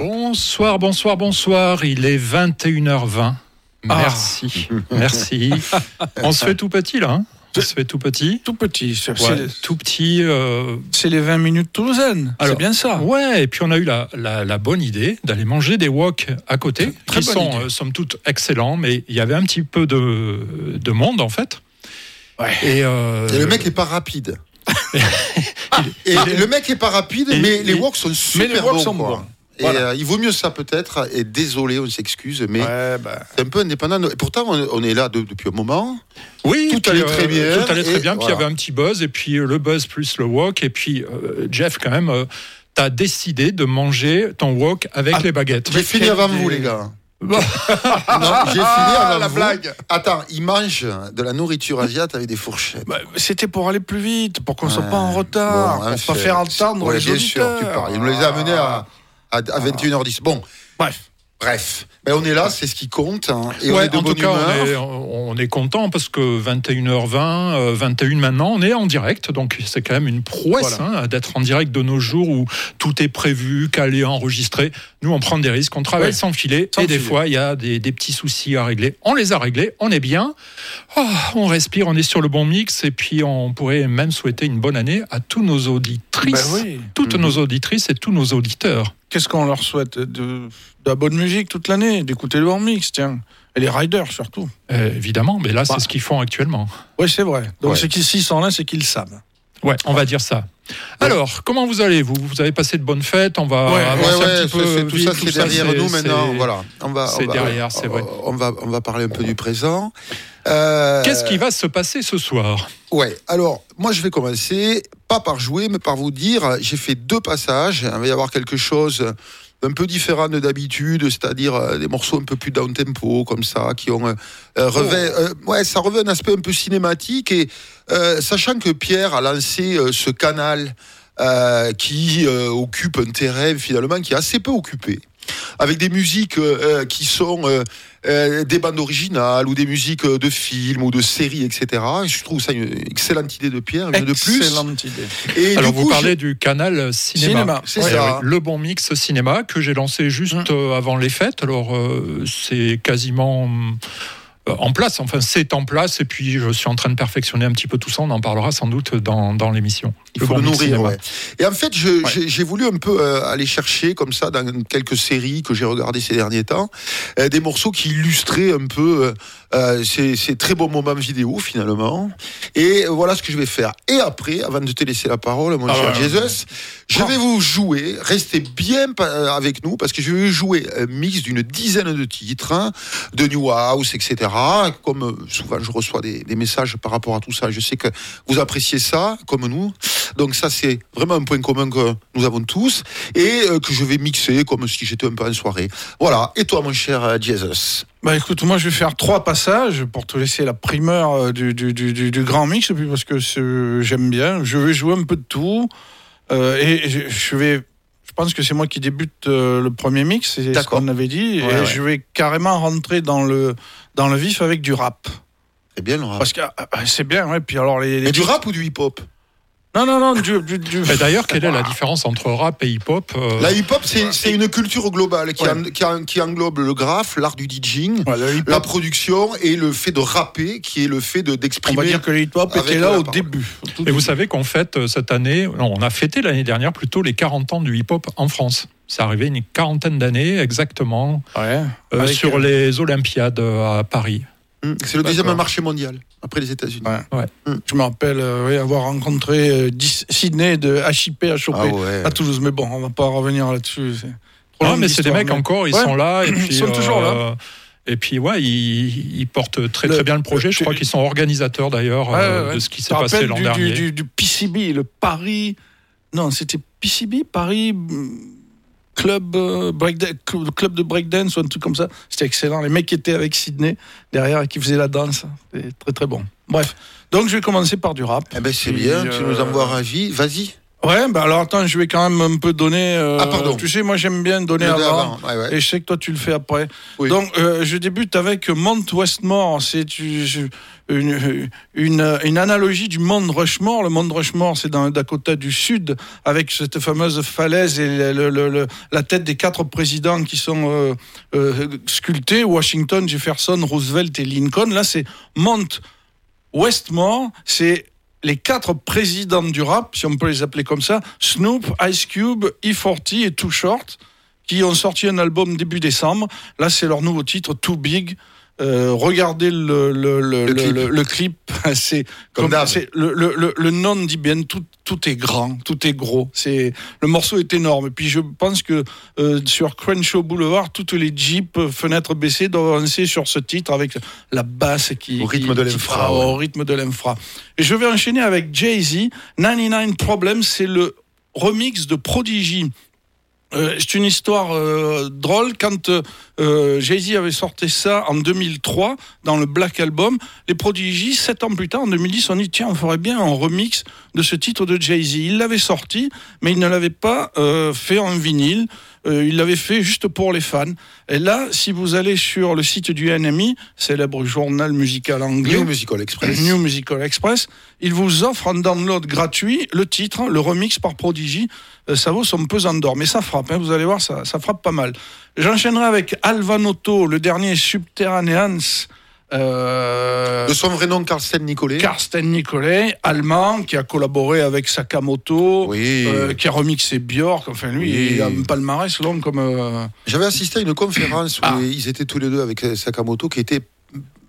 Bonsoir, bonsoir, bonsoir. Il est 21h20. Ah. Merci, merci. On se fait tout petit là. hein On se fait tout petit. Tout petit. C'est Ouais, tout petit. euh, c'est les 20 minutes toulousaines. C'est Alors, bien ça. Ouais, et puis on a eu la, la- la bonne idée d'aller manger des wok à côté, Très qui bonne sont idée. euh, somme toute excellents, mais il y avait un petit peu de, de monde en fait. Ouais. Et, euh, Et le mec est pas rapide. et le mec est pas rapide, Et- mais les walks sont super Mais les walks bons. sont quoi. Et euh, il vaut mieux ça peut-être. Et désolé, on s'excuse, mais Ouais, bah, c'est un peu indépendant. Et pourtant, on, on est là de- depuis un moment. Oui, Tout allait très bien, Tout allait très bien. Puis il y avait un petit buzz, et puis euh, le buzz plus le wok. Et puis, euh, Jeff, quand même, euh, t'as décidé de manger ton wok avec Ah, les baguettes. J'ai fini avant vous, les gars. Bon. Non, j'ai fini avant la vous. blague. Attends, il mange de la nourriture asiatique avec des fourchettes. bah, c'était pour aller plus vite, pour qu'on soit Ouais. pas en retard, Bon, pour enfin, pas faire entendre ouais, les bien auditeurs. sûr, tu parles. Il nous les a amenés à, à, à 21h10. Bon, Bref. bref. Ben, on est là, c'est ce qui compte. hein, et on est de en tout cas, humeur. on est, on est content parce que 21h20, euh, 21 maintenant, on est en direct. Donc c'est quand même une prouesse hein, d'être en direct de nos jours où tout est prévu, calé, enregistré. Nous, on prend des risques, on travaille Ouais. sans filet. Sans et des fois, il y a des, des petits soucis à régler. On les a réglés, on est bien. Oh, on respire, on est sur le bon mix. Et puis, on pourrait même souhaiter une bonne année à tous nos auditrices, oui. toutes Mhm. nos auditrices et tous nos auditeurs. Qu'est-ce qu'on leur souhaite de, de la bonne musique toute l'année, d'écouter le hors mix, tiens. Et les riders surtout. Euh, évidemment, mais là, Bah. c'est ce qu'ils font actuellement. Oui, c'est vrai. Donc Ouais. c'est qu'ils s'ils sont là, c'est qu'ils savent. Ouais, on va dire ça. Alors, comment vous allez vous? Vous avez passé de bonnes fêtes? On va Ouais, avancer Ouais, un petit peu. tout vite, ça, c'est derrière nous maintenant. Voilà, on va, c'est derrière, c'est vrai. On va, on va parler un peu du présent. Euh, Qu'est-ce qui va se passer ce soir? Ouais, alors, moi, je vais commencer, pas par jouer, mais par vous dire, j'ai fait deux passages. Il va y avoir quelque chose un peu différent de d'habitude, c'est-à-dire euh, des morceaux un peu plus down tempo, comme ça, qui ont euh, euh, revêt, euh, ouais, ça revêt un aspect un peu cinématique. Et euh, sachant que Pierre a lancé euh, ce canal euh, qui euh, occupe un terrain finalement qui est assez peu occupé, avec des musiques qui sont euh, euh, des bandes originales ou des musiques de films ou de séries, etc. Et je trouve ça une excellente idée de Pierre, une de plus. Excellente idée. Et Alors, du vous coup, parlez du canal cinéma. Cinéma, c'est Ouais, ça. ouais, Le bon mix cinéma que j'ai lancé juste Hum. avant les fêtes. Alors, euh, c'est quasiment en place. Enfin, c'est en place. Et puis, je suis en train de perfectionner un petit peu tout ça. On en parlera sans doute dans, dans l'émission. Il faut le nourrir, ouais. Et en fait, j'ai voulu un peu euh, aller chercher, comme ça, dans quelques séries que j'ai regardées ces derniers temps, euh, des morceaux qui illustraient un peu euh, euh, ces, ces très beaux moments vidéo, finalement. Et voilà ce que je vais faire. Et après, avant de te laisser la parole, mon Ah cher ouais, Jesus, je vais vous jouer, restez bien avec nous, parce que je vais jouer un mix d'une dizaine de titres, hein, de New House, etc. Comme euh, souvent je reçois des, des messages par rapport à tout ça, je sais que vous appréciez ça, comme nous. Donc ça, c'est vraiment un point commun que nous avons tous et euh, que je vais mixer comme si j'étais un peu en soirée. Voilà. Et toi, mon cher Jesus Bah écoute, moi je vais faire trois passages pour te laisser la primeur euh, du, du, du, grand mix, puis parce que j'aime bien. Je vais jouer un peu de tout. euh, et je, je vais. Je pense que c'est moi qui débute euh, le premier mix, c'est ce qu'on avait dit. Ouais, et ouais. je vais carrément rentrer dans le, dans le vif avec du rap. C'est bien le rap. Parce que ah, ah, c'est bien, ouais. Puis alors les. les Mais du rap ou du hip-hop? Non, non, non, du. du, du- Mais D'ailleurs, quelle est la différence entre rap et hip-hop euh, La hip-hop, c'est une culture globale qui, Ouais. en- qui en- qui englobe le graphe, l'art du DJing, Ouais, la production et le fait de rapper, qui est le fait de on d'exprimer. va dire que le hip-hop était là au parole. début. tout Et vous savez qu'on fête euh, cette année, non, on a fêté l'année dernière plutôt les 40 ans du hip-hop en France. C'est arrivé une quarantaine d'années exactement Ouais. euh, sur euh, les Olympiades à Paris. Hum, C'est le deuxième marché mondial après les États-Unis. Ouais. Hum. Je me rappelle euh, oui, avoir rencontré euh, Sydney de HIP à choper Ah ouais. à Toulouse. Mais bon, on va pas revenir là-dessus. Non, mais c'est des mecs mais- encore, ils Ouais. sont là. Et puis, Ils sont toujours là. euh, Et puis, ouais, ils, ils portent très, Le- très bien le projet. Je crois qu'ils sont organisateurs d'ailleurs Ouais, euh, ouais, ouais. de ce qui s'est passé l'an dernier. du, du, du PCB, le Paris. Non, c'était PCB, Paris mm, Club, euh, cl- club de breakdance ou un truc comme ça. C'était excellent. Les mecs qui étaient avec Sydney derrière et qui faisaient la danse. C'était très très bon. Bref. Donc je vais commencer par du rap. Eh ben c'est bien, tu euh, nous envoies ravis. Vas-y. Ouais, bah alors attends, je vais quand même un peu donner. euh, Ah, pardon. Tu sais, moi j'aime bien donner avant. d'avant, ouais, ouais. Et je sais que toi tu le fais après. Oui. Donc euh, je débute avec Mount Westmore. C'est tu- je- une, une, analogie du Mont Rushmore. Le Mont Rushmore, c'est dans le Dakota du Sud, avec cette fameuse falaise et la tête des quatre présidents qui sont euh, euh, sculptés Washington, Jefferson, Roosevelt et Lincoln. Là, c'est Mount Westmore. C'est les quatre présidents du rap, si on peut les appeler comme ça, Snoop, Ice Cube, E40 et Too Short, qui ont sorti un album début décembre. Là, c'est leur nouveau titre, Too Big. Euh, regardez le, le, le, Le le- clip. C'est Comme comme d'hab. c'est- le, dit bien tout, tout est grand, tout est gros. C'est le morceau est énorme. Et puis je pense que euh, sur Crenshaw Boulevard, toutes les jeeps euh, fenêtres baissées doivent avancer sur ce titre avec la basse qui Au rythme qui- de l'infra, ouais. Au rythme de l'infra. Et je vais enchaîner avec Jay Z. 99 Problems, c'est le remix de Prodigy. Euh, c'est une histoire euh, drôle. Quand euh, Jay-Z avait sorti ça en 2003 dans le Black Album, les Prodigy, sept ans plus tard, en 2010, ont dit tiens, on ferait bien un remix de ce titre de Jay-Z. Il l'avait sorti, mais il ne l'avait pas fait en vinyle. Euh, il l'avait fait juste pour les fans. Et là, si vous allez sur le site du NME, célèbre journal musical anglais, New Musical Express. New Musical Express, il vous offre en download gratuit le titre, le remix par Prodigy. Euh, ça vaut son pesant d'or, mais ça frappe, hein, vous allez voir, ça, ça frappe pas mal. J'enchaînerai avec Alvanotto, le dernier Subterraneans. Euh, De son vrai nom, Carsten Nicolet. Karsten Nicolai, allemand, qui a collaboré avec Sakamoto, Oui. euh, qui a remixé Björk. Enfin, lui, Oui. il a un palmarès long comme. euh, J'avais assisté à une conférence où Ah. ils étaient tous les deux avec Sakamoto qui était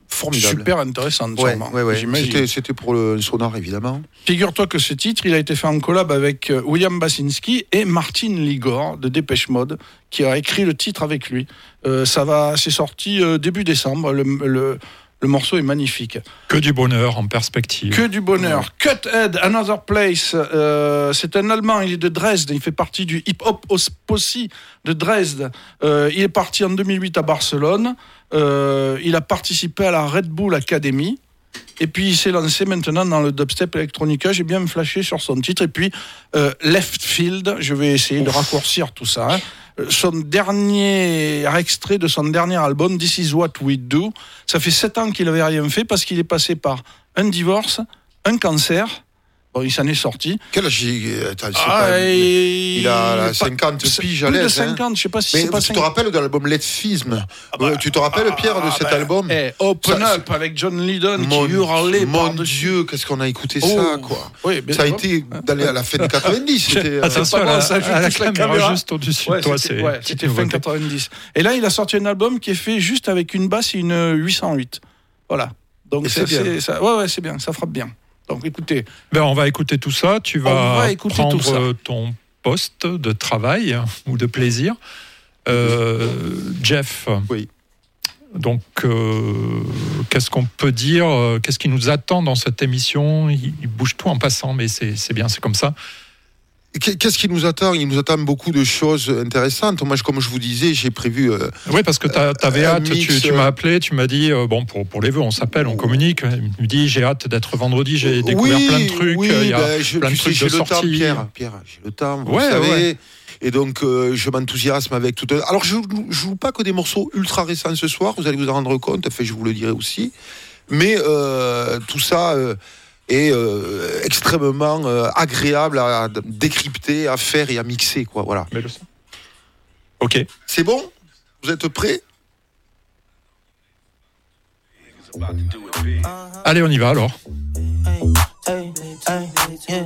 formidable. super intéressante, Ouais, ouais, ouais. C'était- pour le sonar, évidemment. Figure-toi que ce titre, il a été fait en collab avec euh, William Basinski et Martin Ligor de Dépêche Mode, qui a écrit le titre avec lui. Euh, ça va, c'est sorti euh, début décembre. Le, le- le morceau est magnifique. Que du bonheur en perspective. Que du bonheur. Cuthead, Another Place. euh, c'est un Allemand, il est de Dresde. Il fait partie du hip-hop posse de Dresde. Euh, il est parti en 2008 à Barcelone. Euh, il a participé à la Red Bull Academy. Et puis il s'est lancé maintenant dans le dubstep electronica. J'ai bien flashé sur son titre. Et puis Left Field, je vais essayer de raccourcir tout ça. hein. Son dernier extrait de son dernier album, This Is What We Do. Ça fait sept ans qu'il avait rien fait parce qu'il est passé par un divorce, un cancer. Bon, il s'en est sorti. Quel âge il attends, Ah, pas- Il a la pas- 50 piges à Plus de l'aise. hein. 50, je sais pas si c'est pas tu te 50. rappelles de l'album Letfism bah, Tu te rappelles, Pierre, de Ah, cet ben, album eh, Open Ça, Up avec John Lydon Mon, qui hurlait mon. Dieu, qu'est-ce qu'on a écouté Oh. ça, quoi. Oui, bien Ça a été dans les- à la fin des 90. C'était, euh, Attention pas bon, ça à la caméra, juste au-dessus Ouais, de toi. c'était ouais, fin nouveauté. 90. Et là, il a sorti un album qui est fait juste avec une basse et une 808. Voilà. Donc c'est bien. c'est- ça. Ouais, ouais, c'est bien. Ça frappe bien. Donc écoutez, Ben, on va écouter tout ça. Tu vas va écouter prendre tout ça. ton poste de travail ou de plaisir. Euh, Jeff. Oui. Donc, euh, qu'est-ce qu'on peut dire euh, Qu'est-ce qui nous attend dans cette émission? Il, bouge tout en passant, mais c'est bien, c'est comme ça. Qu'est- Qu'est-ce qui nous attend? Il nous attend beaucoup de choses intéressantes. Moi, comme je vous disais, j'ai prévu. euh, Oui, parce que tu avais un hâte, tu, mix, tu euh, m'as appelé, tu m'as dit, euh, bon, pour, pour les vœux, on s'appelle, on communique. Il me dit, j'ai hâte d'être vendredi, j'ai découvert oui, plein de trucs. Oui, euh, il y a ben, je, plein de tu sais, trucs de le temps. Pierre. Pierre, j'ai le temps, vous Ouais, le savez. ouais. Et donc, euh, je m'enthousiasme avec tout. un- Alors, je ne joue pas que des morceaux ultra récents ce soir, vous allez vous en rendre compte, enfin, je vous le dirai aussi. Mais euh, tout ça est euh, extrêmement euh, agréable à décrypter, à faire et à mixer. Quoi, voilà. Mais le son. Ok. C'est bon? Vous êtes prêts? Allez, on y va alors. Hey, hey, yeah.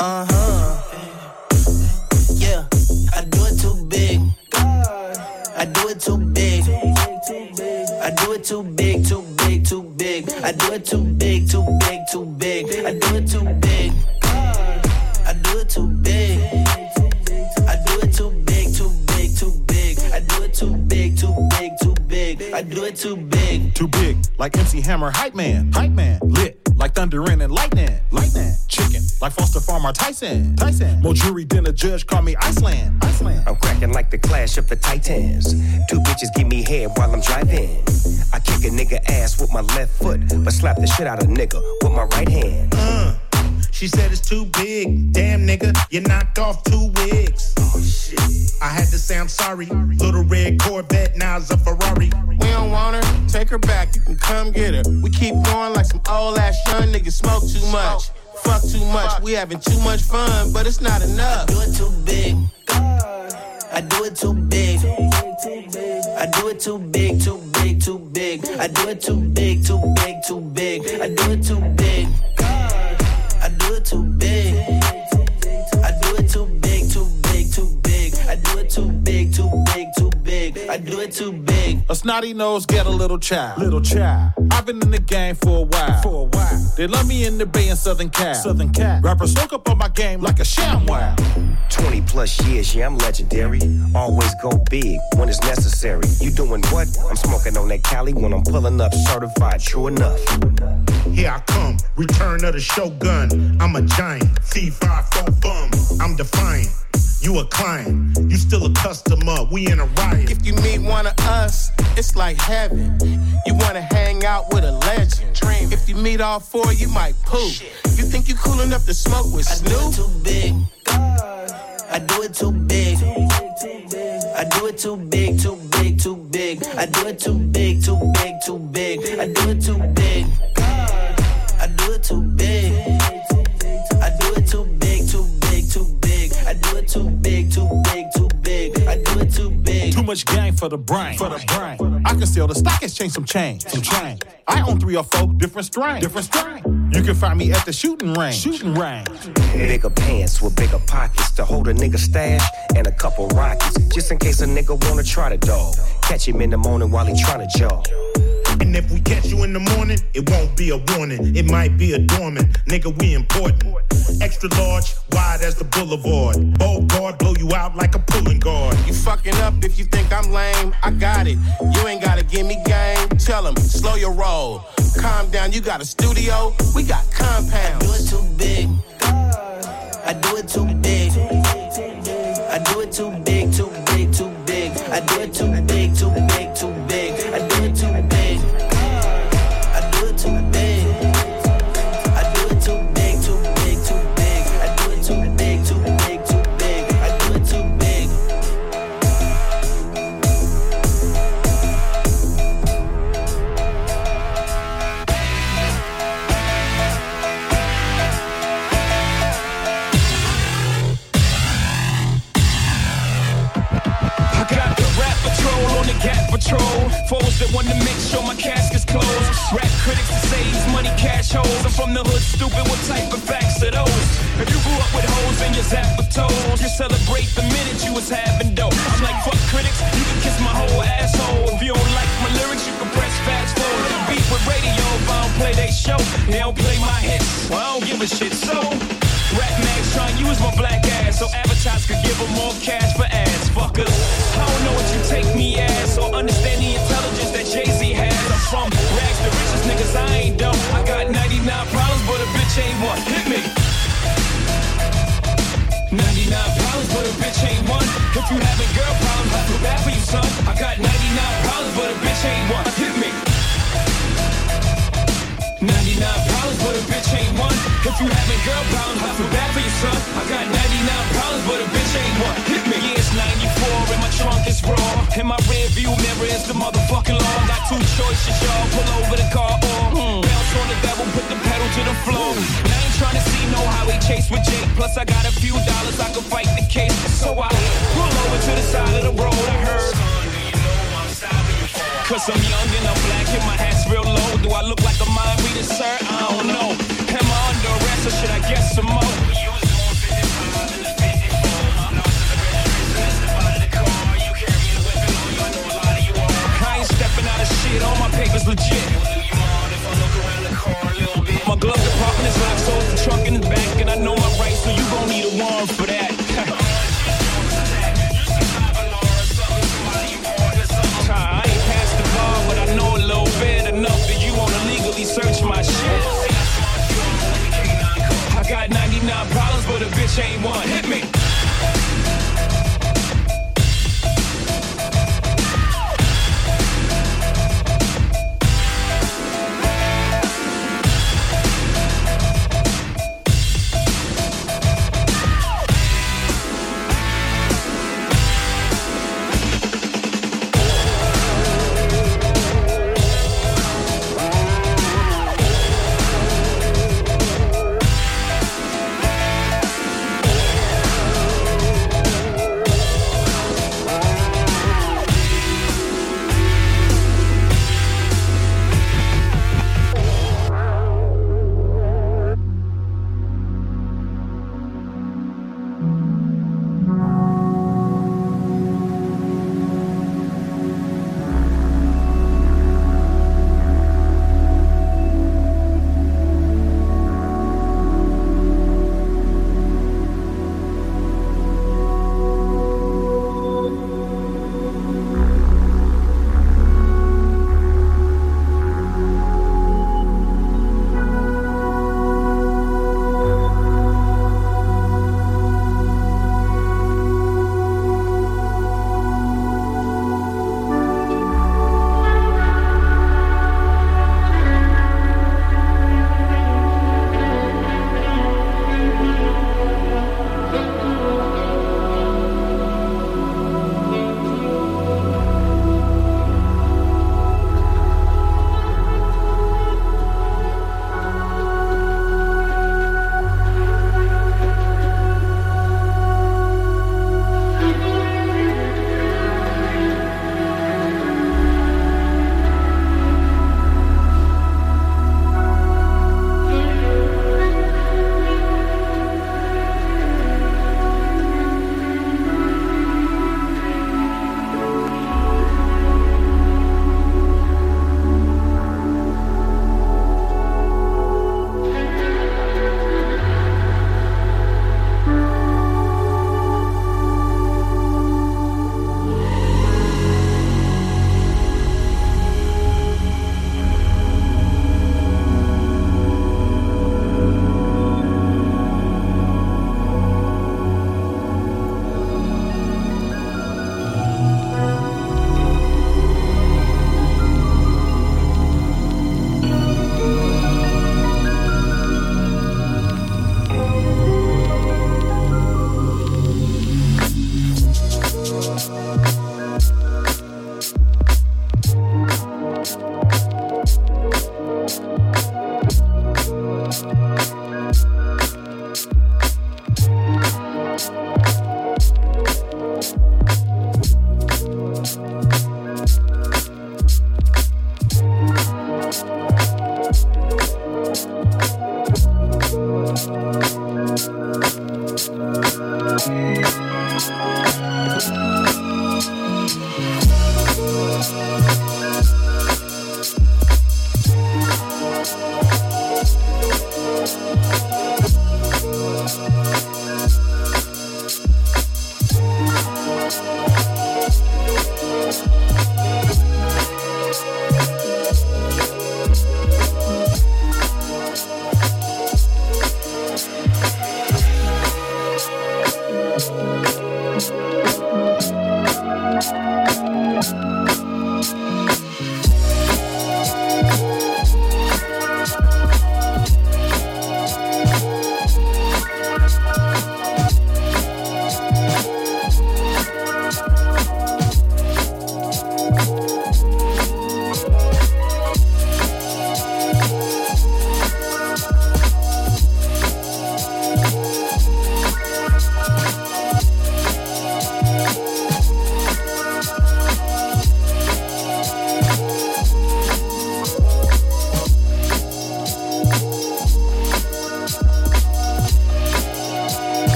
Huh. Yeah, I do it too big. I do it too big. I do it too big, too big. I do it too big, too big, too big. I do it too big. I do it too big. I do it too big, too big, too big. I do it too big, too big, too big. I do it too big. Too big, like MC Hammer, hype man, hype man. Lit, like thunder and lightning, lightning. Chicken, like Foster Farmer Tyson, Tyson. More jury than a judge, call me Iceland, Iceland. I'm cracking like the clash of the titans. Two bitches give me head while I'm driving. I kick a nigga ass with my left foot, but slap the shit out of nigga with my right hand. Uh, She said it's too big. Damn, nigga, you knocked off two wigs. Oh, shit. I had to say I'm sorry. Little red Corvette, now's a Ferrari. We don't want her, take her back, you can come get her. We keep going like some old ass young niggas smoke too much. Fuck too much, we having too much fun, but it's not enough. I do it too big. I do it too big. I do it too big, too big, too big. I do it too big, too big, too big. I do it too big. I do it too big. I do it too big, too big, too big. I do it too big, too big, too big. I do it too big. A snotty nose get a little child. Little child. I've been in the game for a while. For a while. They love me in the Bay and Southern Cal. Southern Cal. Rappers soak up on my game like a sham wow. 20 plus years, yeah, I'm legendary. Always go big when it's necessary. You doing what? I'm smoking on that Cali when I'm pulling up certified, true enough. Here I come, return of the shogun. I'm a giant, C5 bum. I'm defiant. You a client, you still a customer. We in a riot. If you meet one of us, it's like heaven. You wanna hang out with a legend. Dream. If you meet all four, you might poop. You think you cool enough to smoke with I do it Snoop? too big. I do it too big. I do it too big, too big, too big. I do it too big, too big, too big. I do it too big. I do it too big. Too big, too big, too big. I do it too big. Too much gang for the brain. For the brain. I can sell the stock exchange some change. Some change. I own three or four different strains. Different strain. You can find me at the shooting range. Shooting range. Bigger pants with bigger pockets to hold a nigga stash and a couple rockets. Just in case a nigga wanna try to dog. Catch him in the morning while he tryna jog. And if we catch you in the morning, it won't be a warning. It might be a dormant. Nigga, we important. Extra large, wide as the boulevard. Bow guard, blow you out like a pulling guard. You fucking up if you think I'm lame. I got it. You ain't gotta give me game. Tell 'em, slow your roll. Calm down, you got a studio. We got I do compounds. it too big. I To make sure my casket's closed. Rap critics that say he's money cash holes. I'm from the hood, stupid. What type of facts are those? If you grew up with hoes and your zap with toes, you celebrate the minute you was having dope. I'm like, fuck critics, you can kiss my whole asshole. If you don't like my lyrics, you can press fast forward. Beat with radio if I don't play they show. They don't play my hits, well, I don't give a shit. So, Rap mags try and use my black ass so advertisers could give them more cash for ads. Fuckers, I don't know what you take me as or understand the intelligence that Jay Z has. I'm from rags to riches, niggas. I ain't dumb. I got 99 problems, but a bitch ain't one. Hit me. 99 problems, but a bitch ain't one. If you having girl problems, I feel bad for you, son. I got 99 problems, but a bitch ain't one. Hit me. 99 problems, but a bitch ain't one. If you having girl problems, I feel bad for you, son. I got 99 problems, but a bitch ain't one. Hit me. Yeah, it's 94 and my trunk is raw. And my rear view mirror is the motherfucking law. Got two choices, y'all. Pull over the car or bounce on the devil, put the pedal to the floor. And I ain't trying to see no highway chase with Jake. Plus, I got a few dollars, I can fight the case. So I pull over to the side of the road. I heard. Cause I'm young and I'm black and my hat's real low. Do I look like a mind reader, sir? I don't know. Am I under arrest or should I get some more?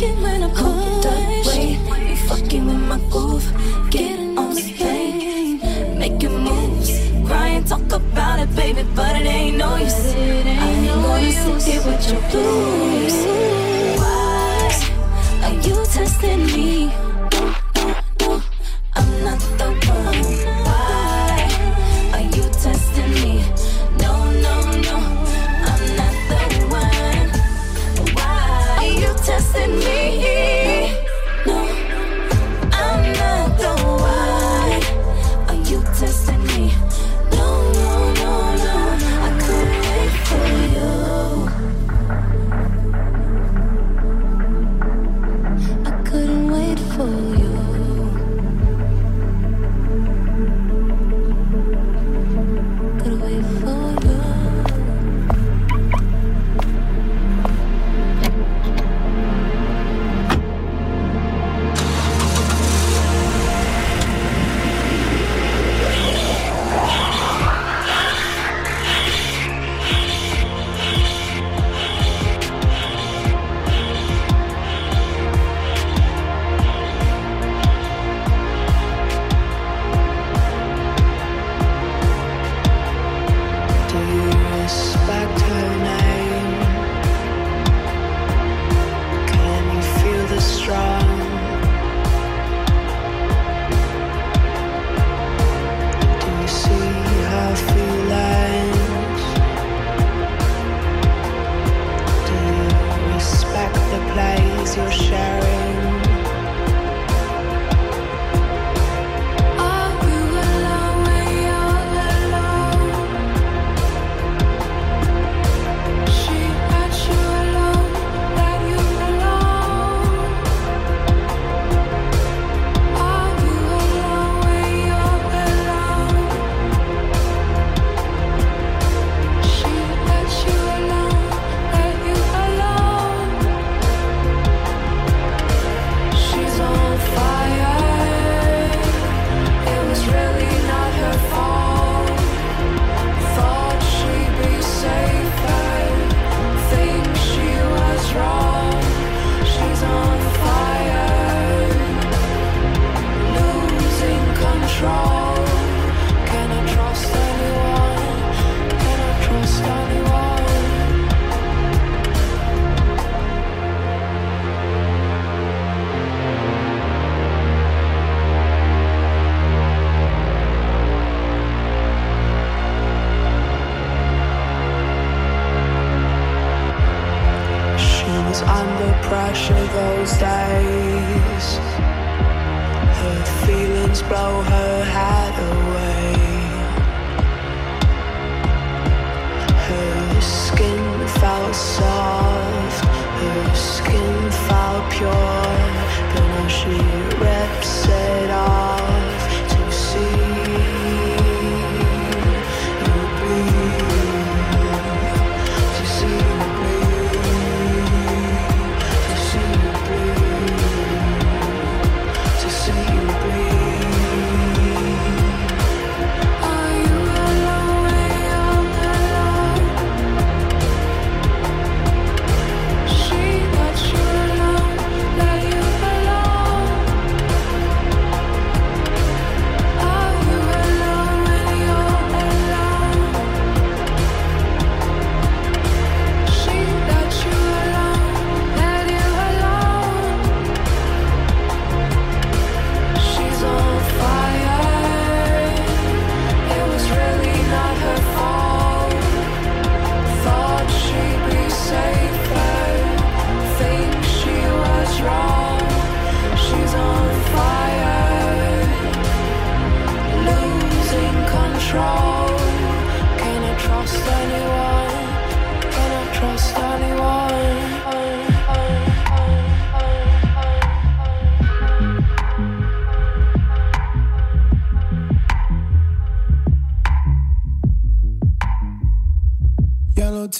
fucking when I'm cold. That way. You fucking with my groove. Getting on the thing. Making moves. Crying, talk about it, baby, but it ain't no use. I ain't gonna sit here with your blues.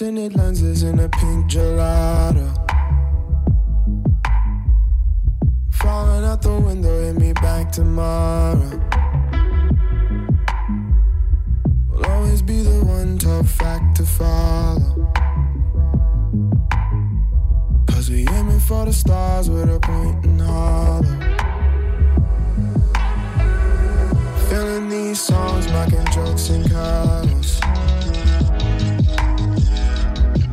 tinted lenses in a pink gelato. Falling out the window, hit me back tomorrow. Will always be the one tough fact to follow. for the stars with a point and holler. Feeling these songs, mocking jokes and cuddles.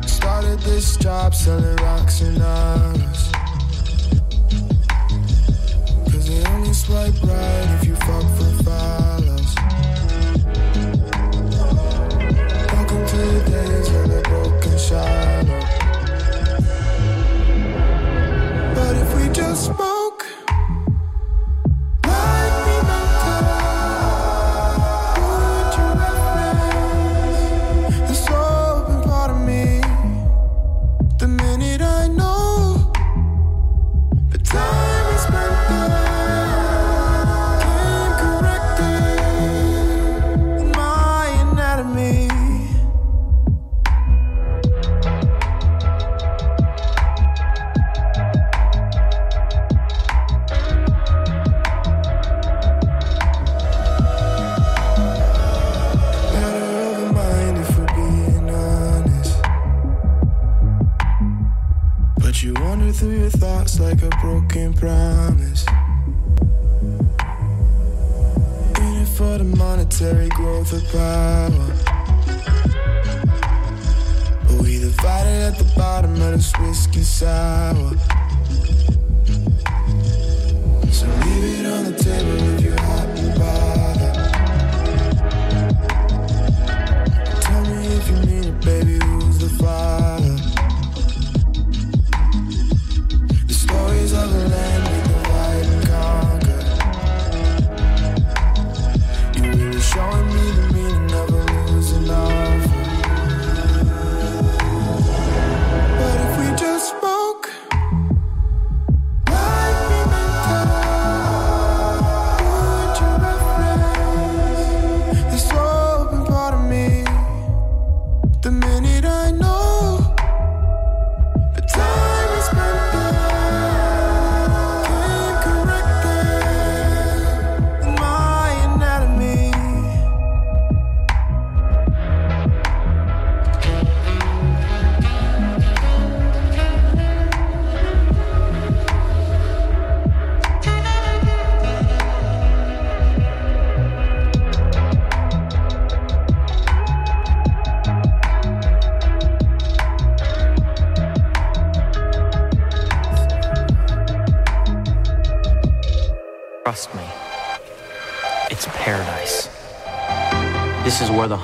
Started this job selling rocks and dollars. Cause they only swipe right if you fuck for follows. Welcome to the days of the broken shot. just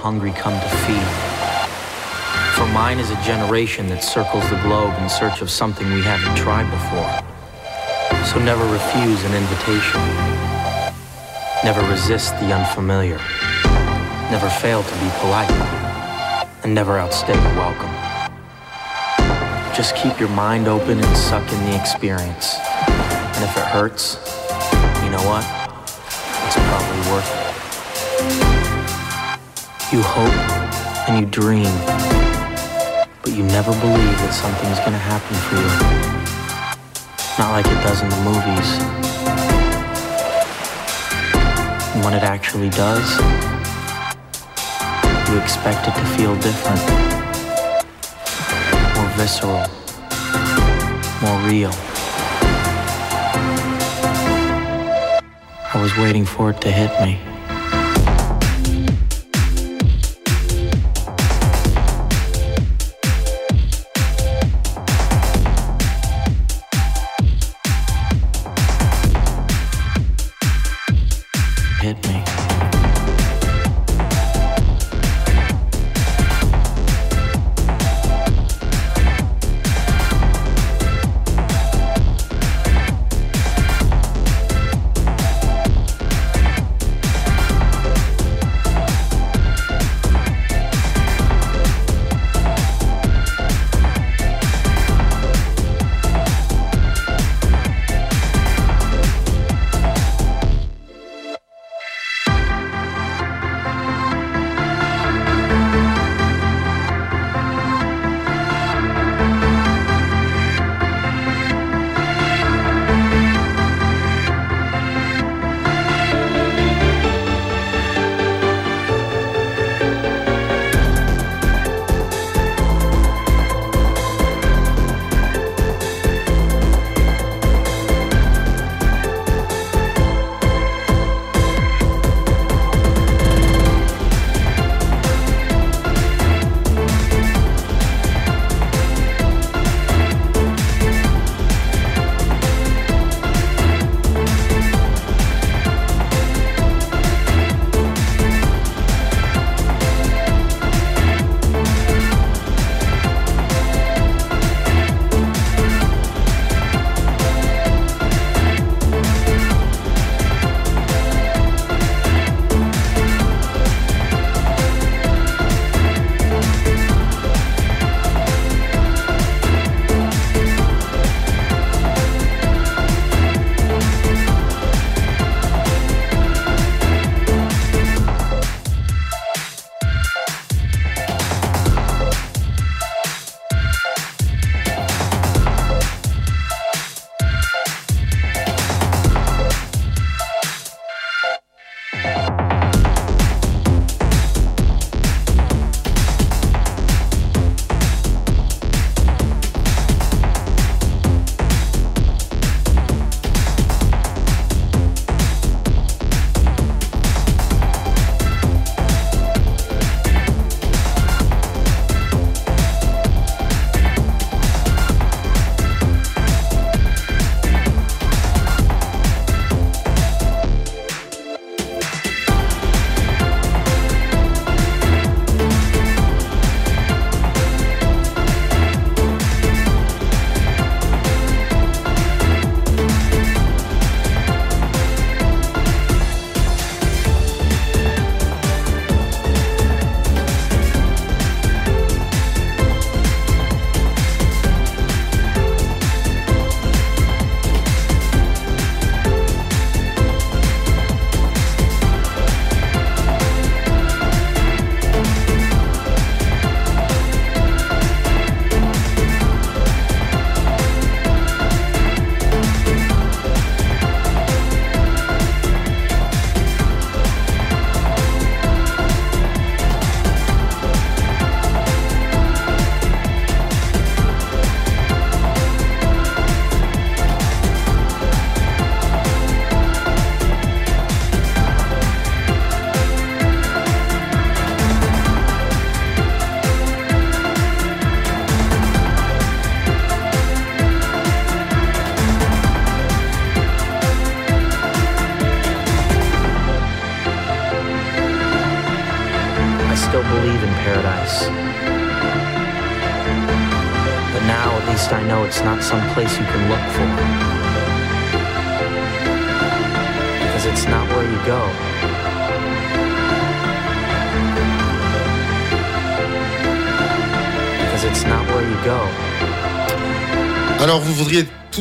hungry come to feed. For mine is a generation that circles the globe in search of something we haven't tried before. So never refuse an invitation. Never resist the unfamiliar. Never fail to be polite. And never outstay a welcome. Just keep your mind open and suck in the experience. And if it hurts, you know what? You hope and you dream, but you never believe that something's gonna happen for you. Not like it does in the movies. And when it actually does, you expect it to feel different, more visceral, more real. I was waiting for it to hit me.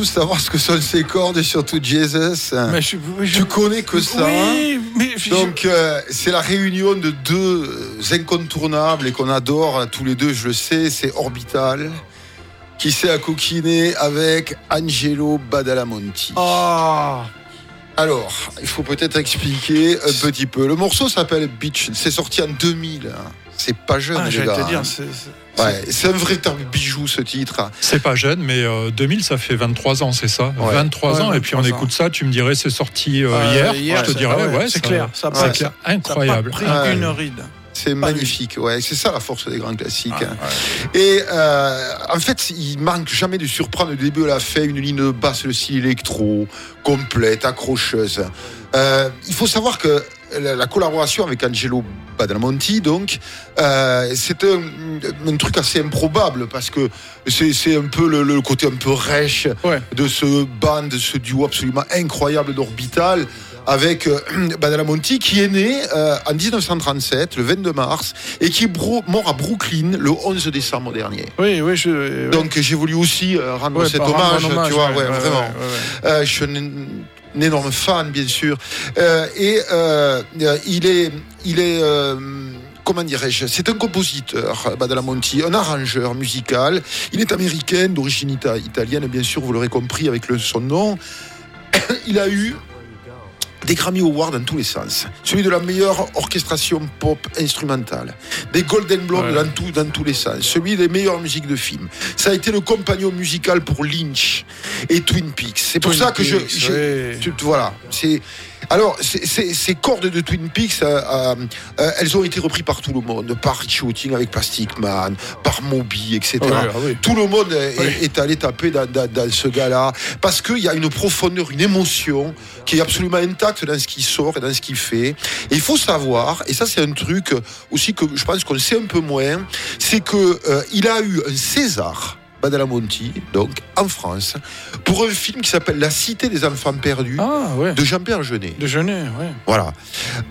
Tous savoir ce que sont ces cordes et surtout Jesus. Mais je- Tu connais que ça. hein Oui, mais je- Donc, euh, c'est la réunion de deux incontournables et qu'on adore hein, tous les deux, je le sais, c'est Orbital qui s'est à coquiner avec Angelo Badalamenti. Ah, Alors, il faut peut-être expliquer un petit peu. Le morceau s'appelle Beach, c'est sorti en 2000. hein. C'est pas jeune, ah, les gars. te dire, hein. Ouais, c'est un véritable bijou ce titre. C'est pas jeune, mais euh, 2000, ça fait 23 ans, c'est ça? Ouais. 23 Ouais, ans, et puis on 23 ans. écoute ça, tu me dirais c'est sorti euh, Euh, hier, hier, je te c'est- dirais, ah ouais, ouais, c'est ça- clair, ça a c'est clair, ça a incroyable. pas pris une ride. C'est magnifique, ouais. C'est ça la force des grands classiques. Ah, ouais. Et euh, en fait, il manque jamais de surprendre du début à la fin une ligne de basse, le style électro, complète, accrocheuse. Euh, il faut savoir que la, la collaboration avec Angelo Badalamenti, donc, euh, c'est un, un truc assez improbable parce que c'est un peu le, le côté un peu rêche Ouais. de ce band, de ce duo absolument incroyable d'Orbital avec euh, Badalamenti qui est né euh, en 1937, le 22 mars, et qui est mort à Brooklyn le 11 décembre dernier. Oui, oui, je. Donc j'ai voulu aussi euh, rendre Ouais, cet hommage, tu vois, ouais, ouais, vraiment. je un, énorme fan, bien sûr. Euh, et euh, il est, il est, euh, comment dirais-je C'est un compositeur, Badalamenti, un arrangeur musical. Il est américain, d'origine ita- italienne, bien sûr, vous l'aurez compris avec son nom. il a eu des Grammy Awards dans tous les sens. Celui de la meilleure orchestration pop instrumentale. Des Golden Globes Ouais. dans, tout- dans tous les sens. Celui des meilleures musiques de film. Ça a été le compagnon musical pour Lynch et Twin Peaks. C'est pour Twin ça que je... Ouais. tu- Voilà. C'est... Alors, ces cordes de Twin Peaks, euh, euh, euh, elles ont été reprises par tout le monde, par Houghton avec Plastic Man, par Moby, etc. Ouais. Tout le monde est, allé taper dans, dans- dans ce gars-là parce qu'il y a une profondeur, une émotion qui est absolument intacte dans ce qu'il sort et dans ce qu'il fait. Et il faut savoir, et ça c'est un truc aussi que je pense qu'on sait un peu moins, c'est que euh, il a eu un César. Badalamenti, donc en France, pour un film qui s'appelle La Cité des enfants perdus Ah, ouais. de Jean-Pierre Jeunet. Déjeuner, ouais. Voilà.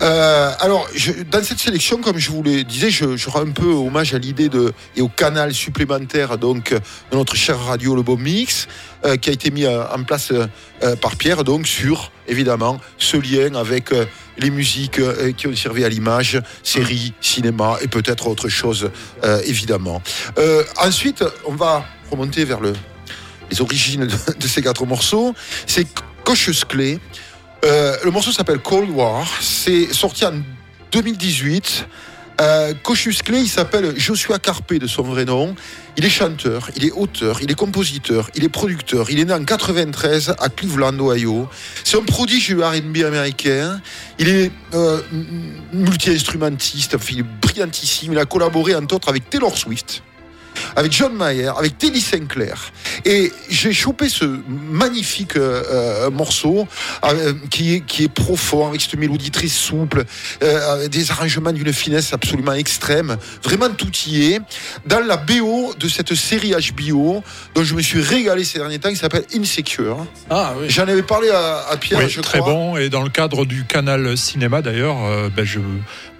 Euh, alors, je- dans cette sélection, comme je vous le disais, je, je rends un peu hommage à l'idée de et au canal supplémentaire donc de notre chère radio Le Beau Mix, euh, qui a été mis euh, en place euh, par Pierre, donc sur évidemment ce lien avec les musiques qui ont servi à l'image, séries, cinéma et peut-être autre chose, évidemment. Ensuite, on va remonter vers le, les origines de, de ces quatre morceaux. C'est Clay. Euh, le morceau s'appelle Cold War. C'est sorti en 2018. Euh, Cautious Clay, il s'appelle Joshua Carpe de son vrai nom. Il est chanteur, il est auteur, il est compositeur, il est producteur. Il est né en 93 à Cleveland, Ohio. C'est un prodige du R&B américain. Il est euh, multi-instrumentiste, enfin, il est brillantissime. Il a collaboré entre autres avec Taylor Swift avec John Mayer, avec Teddy Sinclair. Et j'ai chopé ce magnifique euh, euh, morceau euh, qui, est, qui est profond, avec cette mélodie très souple, euh, avec des arrangements d'une finesse absolument extrême. Vraiment tout y est. Dans la BO de cette série HBO, dont je me suis régalé ces derniers temps, qui s'appelle Insecure. Ah, oui. J'en avais parlé à, à Pierre, Oui, je très crois. bon. Et dans le cadre du canal cinéma, d'ailleurs, euh, ben, je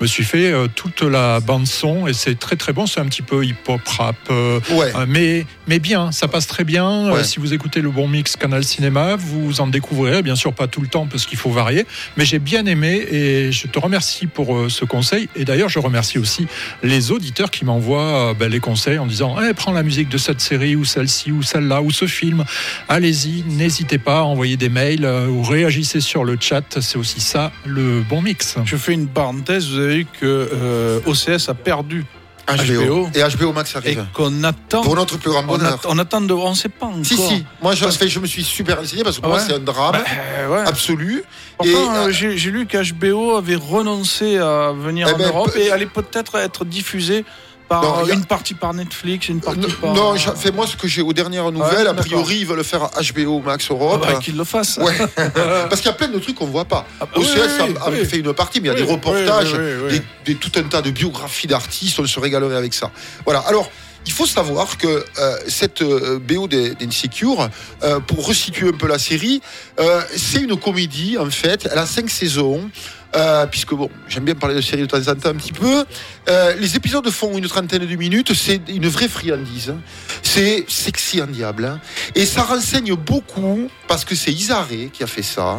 me suis fait euh, toute la bande son et c'est très très bon. C'est un petit peu hip-hop rap, euh, Ouais. euh, mais mais bien. Ça passe très bien. Euh, Ouais. si vous écoutez le bon mix canal cinéma, vous en découvrirez. Bien sûr, pas tout le temps parce qu'il faut varier. Mais j'ai bien aimé et je te remercie pour euh, ce conseil. Et d'ailleurs, je remercie aussi les auditeurs qui m'envoient euh, ben, les conseils en disant Eh, prends la musique de cette série ou celle-ci ou celle-là ou ce film. Allez-y, n'hésitez pas à envoyer des mails euh, ou réagissez sur le chat. C'est aussi ça le bon mix. Je fais une parenthèse. Vous avez que euh, OCS a perdu HBO. HBO. Et HBO Max et arrive. qu'on attend. Pour notre plus grand on, bonheur. on attend de. On ne sait pas encore. Si, si. Moi, je, fait, je me suis super renseigné parce que pour Ah moi, c'est un drame Bah, euh, ouais. absolu. Et, euh, euh, j'ai lu qu'HBO avait renoncé à venir Eh en ben, Europe et allait peut-être être diffusé par Non, euh, a- une partie par Netflix, une partie Non, par. non, j'ai- fait moi ce que j'ai aux dernières nouvelles, a priori ils veulent faire HBO Max Ah Europe. bah, qu'il le fasse. Ouais. Parce qu'il y a plein de trucs qu'on voit pas. Ah bah OCS oui, a, a oui. fait une partie, mais il y a des reportages. Des, des- tout un tas de biographies d'artistes, on se régalerait avec ça. Voilà. Alors, il faut savoir que euh, cette euh, BO d'Insecure, euh, pour resituer un peu la série, euh, c'est une comédie en fait. Elle a cinq saisons. euh, puisque bon, j'aime bien parler de série de temps en temps un petit peu. Euh, les épisodes font une trentaine de minutes, c'est une vraie friandise. C'est sexy en diable. hein. Et ça renseigne beaucoup, parce que c'est Isaré qui a fait ça,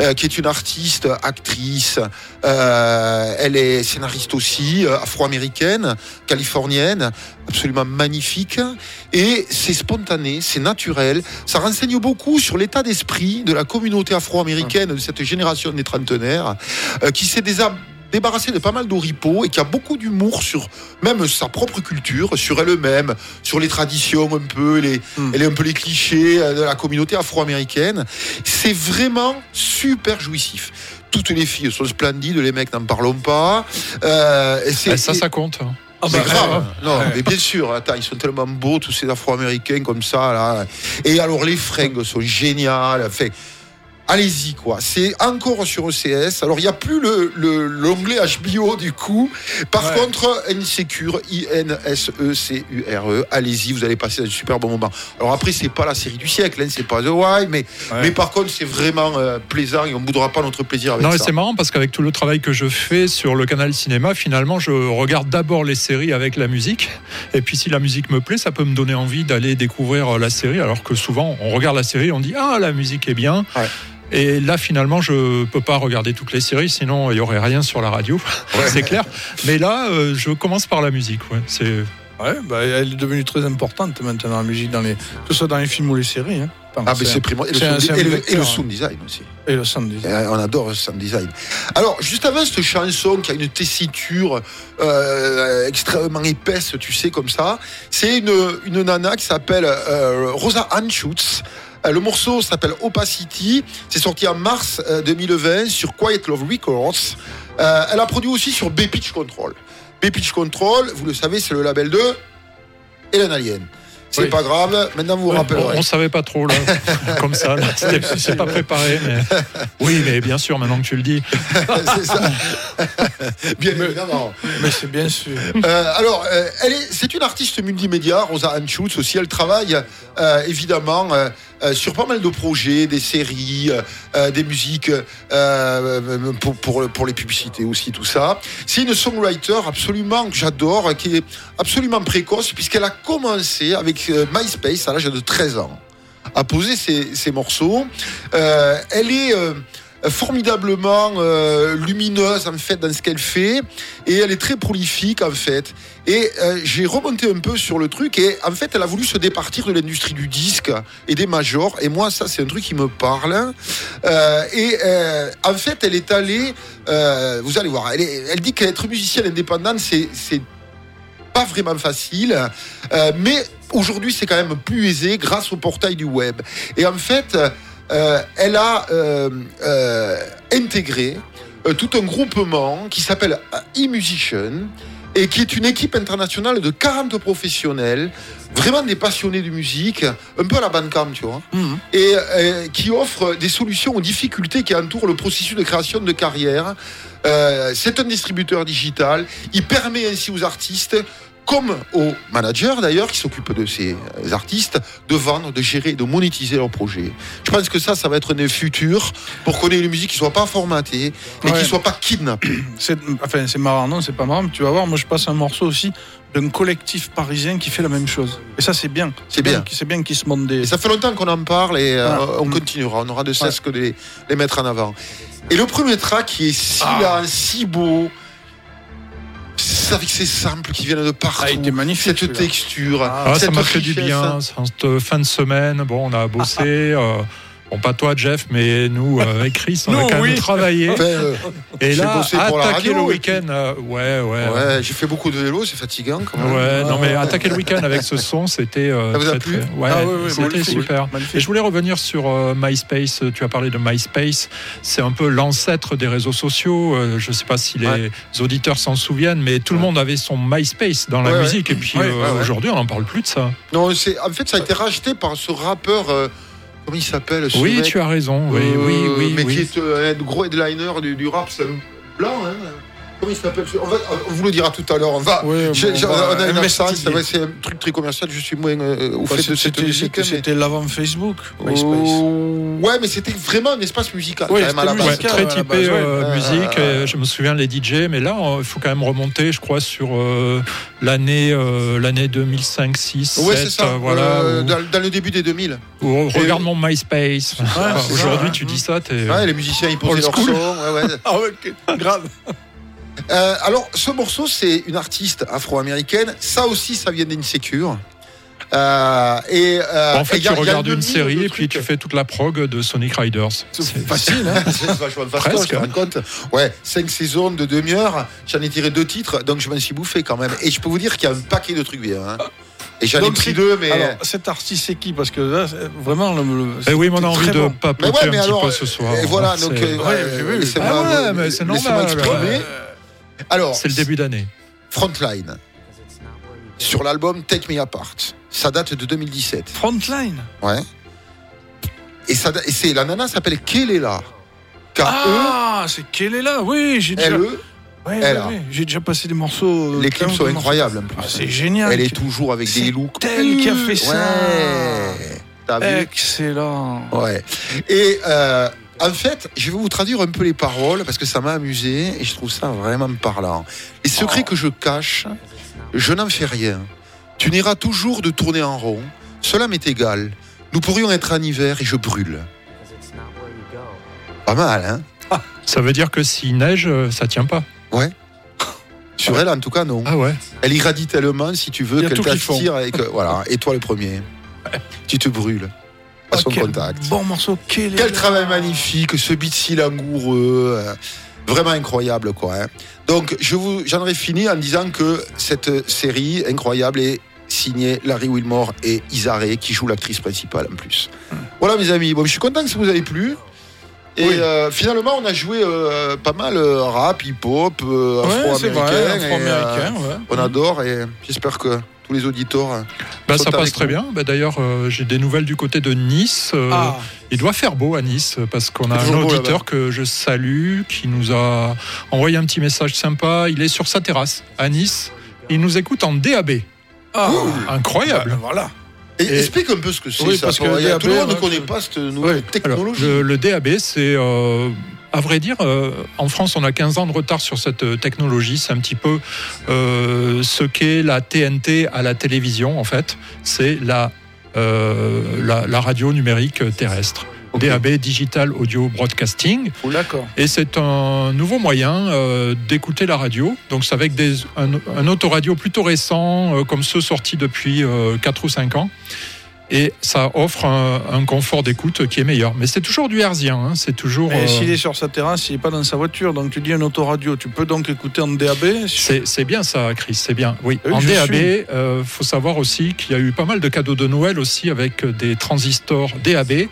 euh, qui est une artiste, actrice, euh, elle est scénariste aussi, afro-américaine, californienne, absolument magnifique. Et c'est spontané, c'est naturel. Ça renseigne beaucoup sur l'état d'esprit de la communauté afro-américaine de cette génération des trentenaires, qui s'est déjà débarrassé de pas mal d'oripeaux et qui a beaucoup d'humour sur même sa propre culture, sur elle-même, sur les traditions un peu, les, elle est un peu les clichés euh, de la communauté afro-américaine. C'est vraiment super jouissif. Toutes les filles sont splendides, les mecs n'en parlons pas. Euh, et c'est- Eh, ça, ça compte. hein. c'est bah, grave. ouais. Non, Ouais. mais bien sûr. Attends, ils sont tellement beaux, tous ces Afro-Américains comme ça, là. Et alors, les fringues sont géniales. Enfin, allez-y, quoi. C'est encore sur ECS. Alors, il n'y a plus le, le- l'onglet HBO, du coup. Par Ouais. contre, Insecure, I-N-S-E-C-U-R-E. E. Allez-y, vous allez passer un super bon moment. Alors, après, c'est pas la série du siècle, hein, c'est pas The Why, mais, Ouais. mais par contre, c'est vraiment euh, plaisant et on ne boudera pas notre plaisir avec Non, ça. c'est marrant parce qu'avec tout le travail que je fais sur le canal cinéma, finalement, je regarde d'abord les séries avec la musique. Et puis, si la musique me plaît, ça peut me donner envie d'aller découvrir euh, la série. Alors que souvent, on regarde la série, on dit Ah, la musique est bien. Ouais. Et là, finalement, je peux pas regarder toutes les séries, sinon il y aurait rien sur la radio, c'est clair. Mais là, euh, je commence par la musique. Ouais. C'est Ouais, bah, elle est devenue très importante maintenant, la musique, dans les, que ce soit dans les films ou les séries. Hein. Ah, mais c'est primordial. Et, le et et hein. sound design aussi. Et le sound design. On adore le sound design. Alors, juste avant cette chanson qui a une tessiture euh, extrêmement épaisse, tu sais, comme ça, c'est une, une nana qui s'appelle euh, Rosa Ann Schutz. Euh, Le morceau s'appelle Opacity. C'est sorti en mars euh, 2020 sur Quiet Love Records. Euh, elle a produit aussi sur B-Pitch Control. B-Pitch Control, vous le savez, c'est le label de Hélène Alien. C'est Oui. pas grave, maintenant vous vous Ouais, on, rappellerez. on savait pas trop là, comme ça. C'est pas préparé, mais oui, mais bien sûr, maintenant que tu le dis. c'est ça. Bien évidemment. Mais c'est bien sûr. Euh, alors, euh, elle est, c'est une artiste multimédia, Rosa Anschutz aussi. Elle travaille euh, évidemment euh, sur pas mal de projets, des séries, euh, euh, des musiques pour, pour, pour les publicités aussi, tout ça. C'est une songwriter absolument que j'adore, qui est absolument précoce puisqu'elle a commencé avec MySpace à l'âge de 13 ans à poser ses, ses morceaux. Elle est formidablement euh, lumineuse en fait dans ce qu'elle fait et elle est très prolifique en fait. Et euh, j'ai remonté un peu sur le truc et en fait elle a voulu se départir de l'industrie du disque et des majors et moi ça c'est un truc qui me parle. Euh, et euh, en fait elle est allée, euh, vous allez voir, elle, elle dit qu'être musicienne indépendante c'est pas vraiment facile, euh, mais aujourd'hui c'est quand même plus aisé grâce au portail du web. Et en fait, euh, elle a euh, euh, intégré tout un groupement qui s'appelle e-musician et qui est une équipe internationale de 40 professionnels, vraiment des passionnés de musique, un peu à la Bandcamp, tu vois, et euh, qui offre des solutions aux difficultés qui entourent le processus de création de carrière. Euh, c'est un distributeur digital. Il permet ainsi aux artistes, comme aux managers d'ailleurs, qui s'occupent de ces euh, artistes, de vendre, de gérer, de monétiser leurs projets. Je pense que ça, ça va être un futur pour qu'on ait une musique qui soit pas formatée et Ouais. qui soit pas kidnappée. C'est, enfin, c'est marrant, non, c'est pas marrant, mais tu vas voir, moi je passe un morceau aussi d'un collectif parisien qui fait la même chose. Et ça, c'est bien. C'est bien. C'est bien qu'ils se montent des. Et ça fait longtemps qu'on en parle et euh, Voilà. on continuera. On aura de cesse que de les, les mettre en avant. Et le premier track qui est si Ah. lent, si beau, avec ces samples qui viennent de partout. Ah, il était magnifique, Cette texture. Ah, ça m'a fait du bien. Cette euh, fin de semaine, bon, on a bossé. euh, bon, pas toi, Jeff, mais nous, euh, avec Chris, on a Nous, quand même travaillé. Enfin, euh, Et j'ai là, bossé pour attaquer radio, le week-end, euh, ouais, ouais. ouais, j'ai fait beaucoup de vélo, c'est fatigant quand même. Ouais, non mais Ah. attaquer le week-end avec ce son, c'était euh, Ça vous a très, plu très- ouais, Ah ouais, c'était super. Magnifique. Et je voulais revenir sur euh, MySpace. Tu as parlé de MySpace. C'est un peu l'ancêtre des réseaux sociaux. Je ne sais pas si les auditeurs s'en souviennent, mais tout le monde avait son MySpace dans la musique. Et puis aujourd'hui, on n'en parle plus de ça. Non, c'est en fait ça a été racheté par ce rappeur. Euh, comment il s'appelle oui, mec tu as raison. Oui, Euh, oui, oui. Mais oui. qui est euh, un gros headliner du, du rap c'est blanc. Hein. Comment Comment il s'appelle ce- on, va- on vous le dira tout à l'heure. On va. Ouais, j'ai- bon, j'ai- on va on a une investiguer. absence, c'est un truc très commercial. Je suis moins euh, au Bah, fait de cette c'était- musique. c'était- mais- C'était l'avant Facebook, MySpace. Oh, ouais, mais c'était vraiment un espace musical. Oui, quand même, à la. Ouais, musical, très typé ouais. euh, Ouais, musique. ouais, euh, je me souviens les DJ, mais là, il faut quand même remonter, je crois, sur euh, l'année euh, l'année 2005, 6, Ouais, 7. c'est ça. euh, voilà, Euh, où- dans, dans le début des 2000. où- regarde mon MySpace. Aujourd'hui, tu ouais. dis ça, t'es. Ouais, les musiciens, ils posaient leur son. Ouais, ouais. Ah ouais, grave. Euh, alors, ce morceau, c'est une artiste afro-américaine. Ça aussi, ça vient d'Insecure. Euh, et, euh, en fait, et tu regardes une série et puis tu fais toute la prog de Sonic Riders. C'est Facile, hein C'est vachement Presque. compte Ouais, cinq saisons de demi-heure. J'en ai tiré deux titres, donc je m'en suis bouffé quand même. Et je peux vous dire qu'il y a un paquet de trucs bien. hein. Et j'en ai pris deux, mais. Alors, cet artiste, c'est qui? Parce que là, c'est vraiment. Le, le- Eh oui, mais on a envie de bon. papoter ouais, mais un alors, petit peu ce soir. et voilà, C'est- donc, euh, Ouais, Ah ouais, c'est laissez-moi normal, exprimer. Alors, C'est le début d'année. Frontline. Sur l'album Take Me Apart. Ça date de 2017. Frontline. Ouais. Et, ça, et c'est la nana s'appelle Kelela. K-E. Ah, c'est là Oui, j'ai déjà. L-E. Ouais. J'ai déjà passé des morceaux. euh, Les clips sont incroyables en morceaux. plus. Ah, c'est génial. Elle est toujours avec des looks. elle qui a fait ça. Ouais. T'as vu Excellent. Ouais. Et euh, en fait, je vais vous traduire un peu les paroles parce que ça m'a amusé et je trouve ça vraiment parlant. Les secrets que je cache, je n'en fais rien. Tu n'iras toujours de tourner en rond. Cela m'est égal. Nous pourrions être en hiver et je brûle. Pas mal, hein? Ça veut dire que s'il neige, euh, ça tient pas. Ouais. Sur elle, en tout cas, non. Ah ouais. Elle irradie tellement, si tu veux, qu'elle t'attire et que, voilà, et toi le premier. Tu te brûles. À son contact. Bon morceau. Quel, Quel travail magnifique, ce beat si langoureux, euh, vraiment incroyable quoi. hein. Donc je vous, j'en aurais fini en disant que cette série incroyable est signée Larry Wilmore et Isaré qui joue l'actrice principale en plus. Voilà mes amis, bon, je suis content que ça vous ait plu. Et Oui. euh, finalement, on a joué euh, pas mal euh, rap, hip-hop, Ouais, afro-américain. afro-américain. ouais. on adore et j'espère que tous les auditeurs. euh, Bah, ça passe très nous. bien. Bah, D'ailleurs, euh, j'ai des nouvelles du côté de Nice. Euh, Ah, Il doit faire beau à Nice parce qu'on a un auditeur que je salue qui nous a envoyé un petit message sympa. Il est sur sa terrasse à Nice. Il nous écoute en DAB. ah. Incroyable. Bah, voilà. Et Et- explique un peu ce que c'est. Oui, ça, parce que pour- il y a- DAB, tout le monde ne connaît pas cette nouvelle technologie. le, le DAB, c'est, euh, à vrai dire, euh, en France, on a 15 ans de retard sur cette euh, technologie. C'est un petit peu euh, ce qu'est la TNT à la télévision, en fait. C'est la, euh, la, la radio numérique terrestre. DAB, Digital Audio Broadcasting. D'accord. Et c'est un nouveau moyen d'écouter la radio. Donc c'est avec des, un, un autoradio plutôt récent, comme ceux sortis depuis euh, 4 ou 5 ans. Et ça offre un, un confort d'écoute qui est meilleur. Mais c'est toujours du hertzien. hein. C'est toujours. Mais euh, s'il est sur sa terrasse, il n'est pas dans sa voiture, donc tu dis un autoradio, tu peux donc écouter en DAB. c'est c'est bien ça, Chris, c'est bien. Oui, Oui, en DAB, suis. euh, faut savoir aussi qu'il y a eu pas mal de cadeaux de Noël aussi avec des transistors DAB.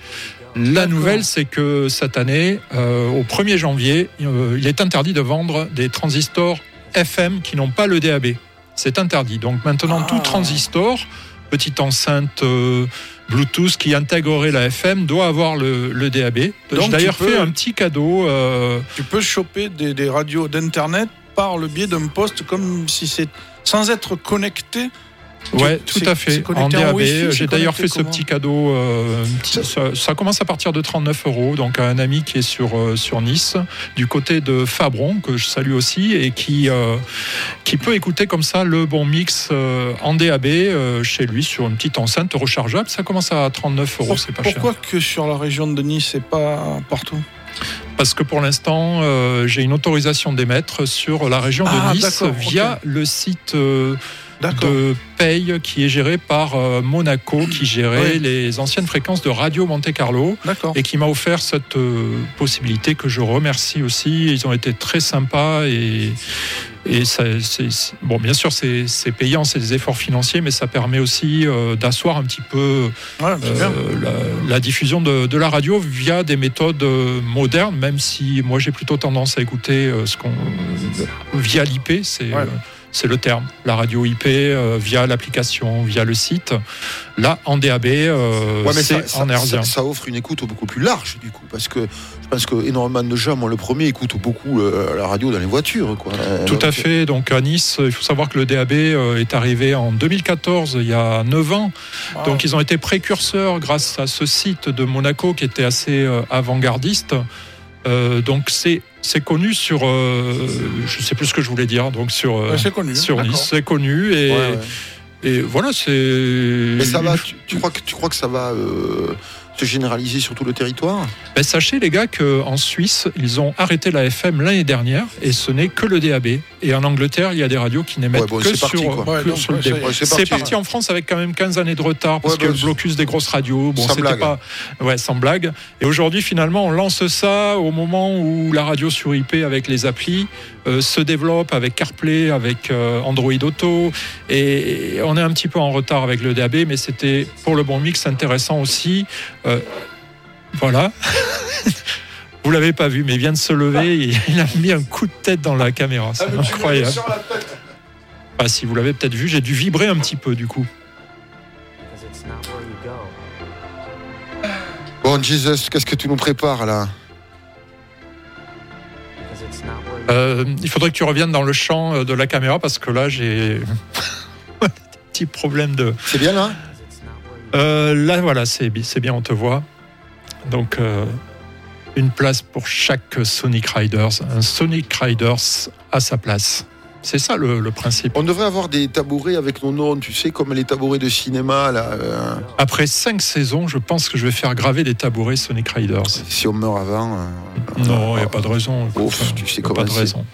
La nouvelle, c'est que cette année, euh, au 1er janvier, euh, il est interdit de vendre des transistors FM qui n'ont pas le DAB. C'est interdit. Donc maintenant, Ah. tout transistor, petite enceinte euh, Bluetooth qui intégrerait la FM, doit avoir le, le DAB. J'ai d'ailleurs fait un petit cadeau. euh, Tu peux choper des, des radios d'internet par le biais d'un poste, comme si c'est sans être connecté. Ouais, tout à fait. En DAB, j'ai d'ailleurs fait ce petit cadeau. euh, petit- ça, ça commence à partir de 39 euros. Donc, à un ami qui est sur, euh, sur Nice, du côté de Fabron, que je salue aussi, et qui, euh, qui peut écouter comme ça le bon mix en DAB chez lui sur une petite enceinte rechargeable. Ça commence à 39 euros, c'est pas cher. Pourquoi que sur la région de Nice et pas partout? Parce que pour l'instant, j'ai une autorisation d'émettre sur la région de Ah, Nice via le site. De paye qui est géré par euh, Monaco, qui gérait Oui. les anciennes fréquences de Radio Monte Carlo et qui m'a offert cette euh, possibilité que je remercie aussi. Ils ont été très sympas et, et ça, c'est- c'est- bon, bien sûr, c'est c'est payant, c'est des efforts financiers, mais ça permet aussi euh, d'asseoir un petit peu Ouais, euh, la, la diffusion de, de la radio via des méthodes modernes, même si moi j'ai plutôt tendance à écouter euh, ce qu'on via l'IP, c'est Ouais. C'est le terme. La radio IP euh, via l'application, via le site. Là, en DAB, euh, Ouais, c'est ça, en ça- hertzien. ça- ça offre une écoute beaucoup plus large du coup, parce que je pense que énormément de gens, moi le premier, écoutent beaucoup euh, la radio dans les voitures. Quoi. Euh, Tout à fait. Donc à Nice, il faut savoir que le DAB euh, est arrivé en 2014, il y a 9 ans. Donc ils ont été précurseurs grâce à ce site de Monaco qui était assez euh, avant-gardiste. Euh, donc c'est c'est connu sur, euh, je sais plus ce que je voulais dire, donc sur euh, c'est connu, sur d'accord. Nice, c'est connu et, Ouais, ouais. et voilà c'est. Mais ça va, tu, tu crois que, tu crois que ça va euh, se généraliser sur tout le territoire Ben, sachez les gars qu'en Suisse, ils ont arrêté la FM l'année dernière et ce n'est que le DAB. Et en Angleterre, il y a des radios qui n'émettent Ouais, bon, que parti, sur, quoi. que Ouais, donc, sur le ouais, DAB. c'est parti. parti en France avec quand même 15 années de retard parce Ouais, que bah, le blocus des grosses radios, bon, c'était pas, ouais, sans blague. Et aujourd'hui, finalement, on lance ça au moment où la radio sur IP avec les applis euh, se développe avec CarPlay, avec euh, Android Auto, et on est un petit peu en retard avec le DAB, mais c'était pour le bon mix intéressant aussi. Euh, voilà. Vous l'avez pas vu, mais il vient de se lever. Il, il a mis un coup de tête dans la caméra. C'est incroyable. Ah, si vous l'avez peut-être vu, j'ai dû vibrer un petit peu du coup. Because it's not where you go. Bon, Jesus, qu'est-ce que tu nous prépares là? Because it's not where you Euh, il faudrait que tu reviennes dans le champ euh, de la caméra parce que là j'ai des petits problèmes de. C'est bien là Euh, là voilà, c'est bi- c'est bien, on te voit. Donc euh, une place pour chaque Sonic Riders, un Sonic Riders à sa place. C'est ça le, le principe. On devrait avoir des tabourets avec nos noms, tu sais, comme les tabourets de cinéma là. euh, Après cinq saisons, je pense que je vais faire graver des tabourets Sonic Riders. si on meurt avant. euh, Non, il n'y a pas de raison. Ouf, tu sais pas de raison.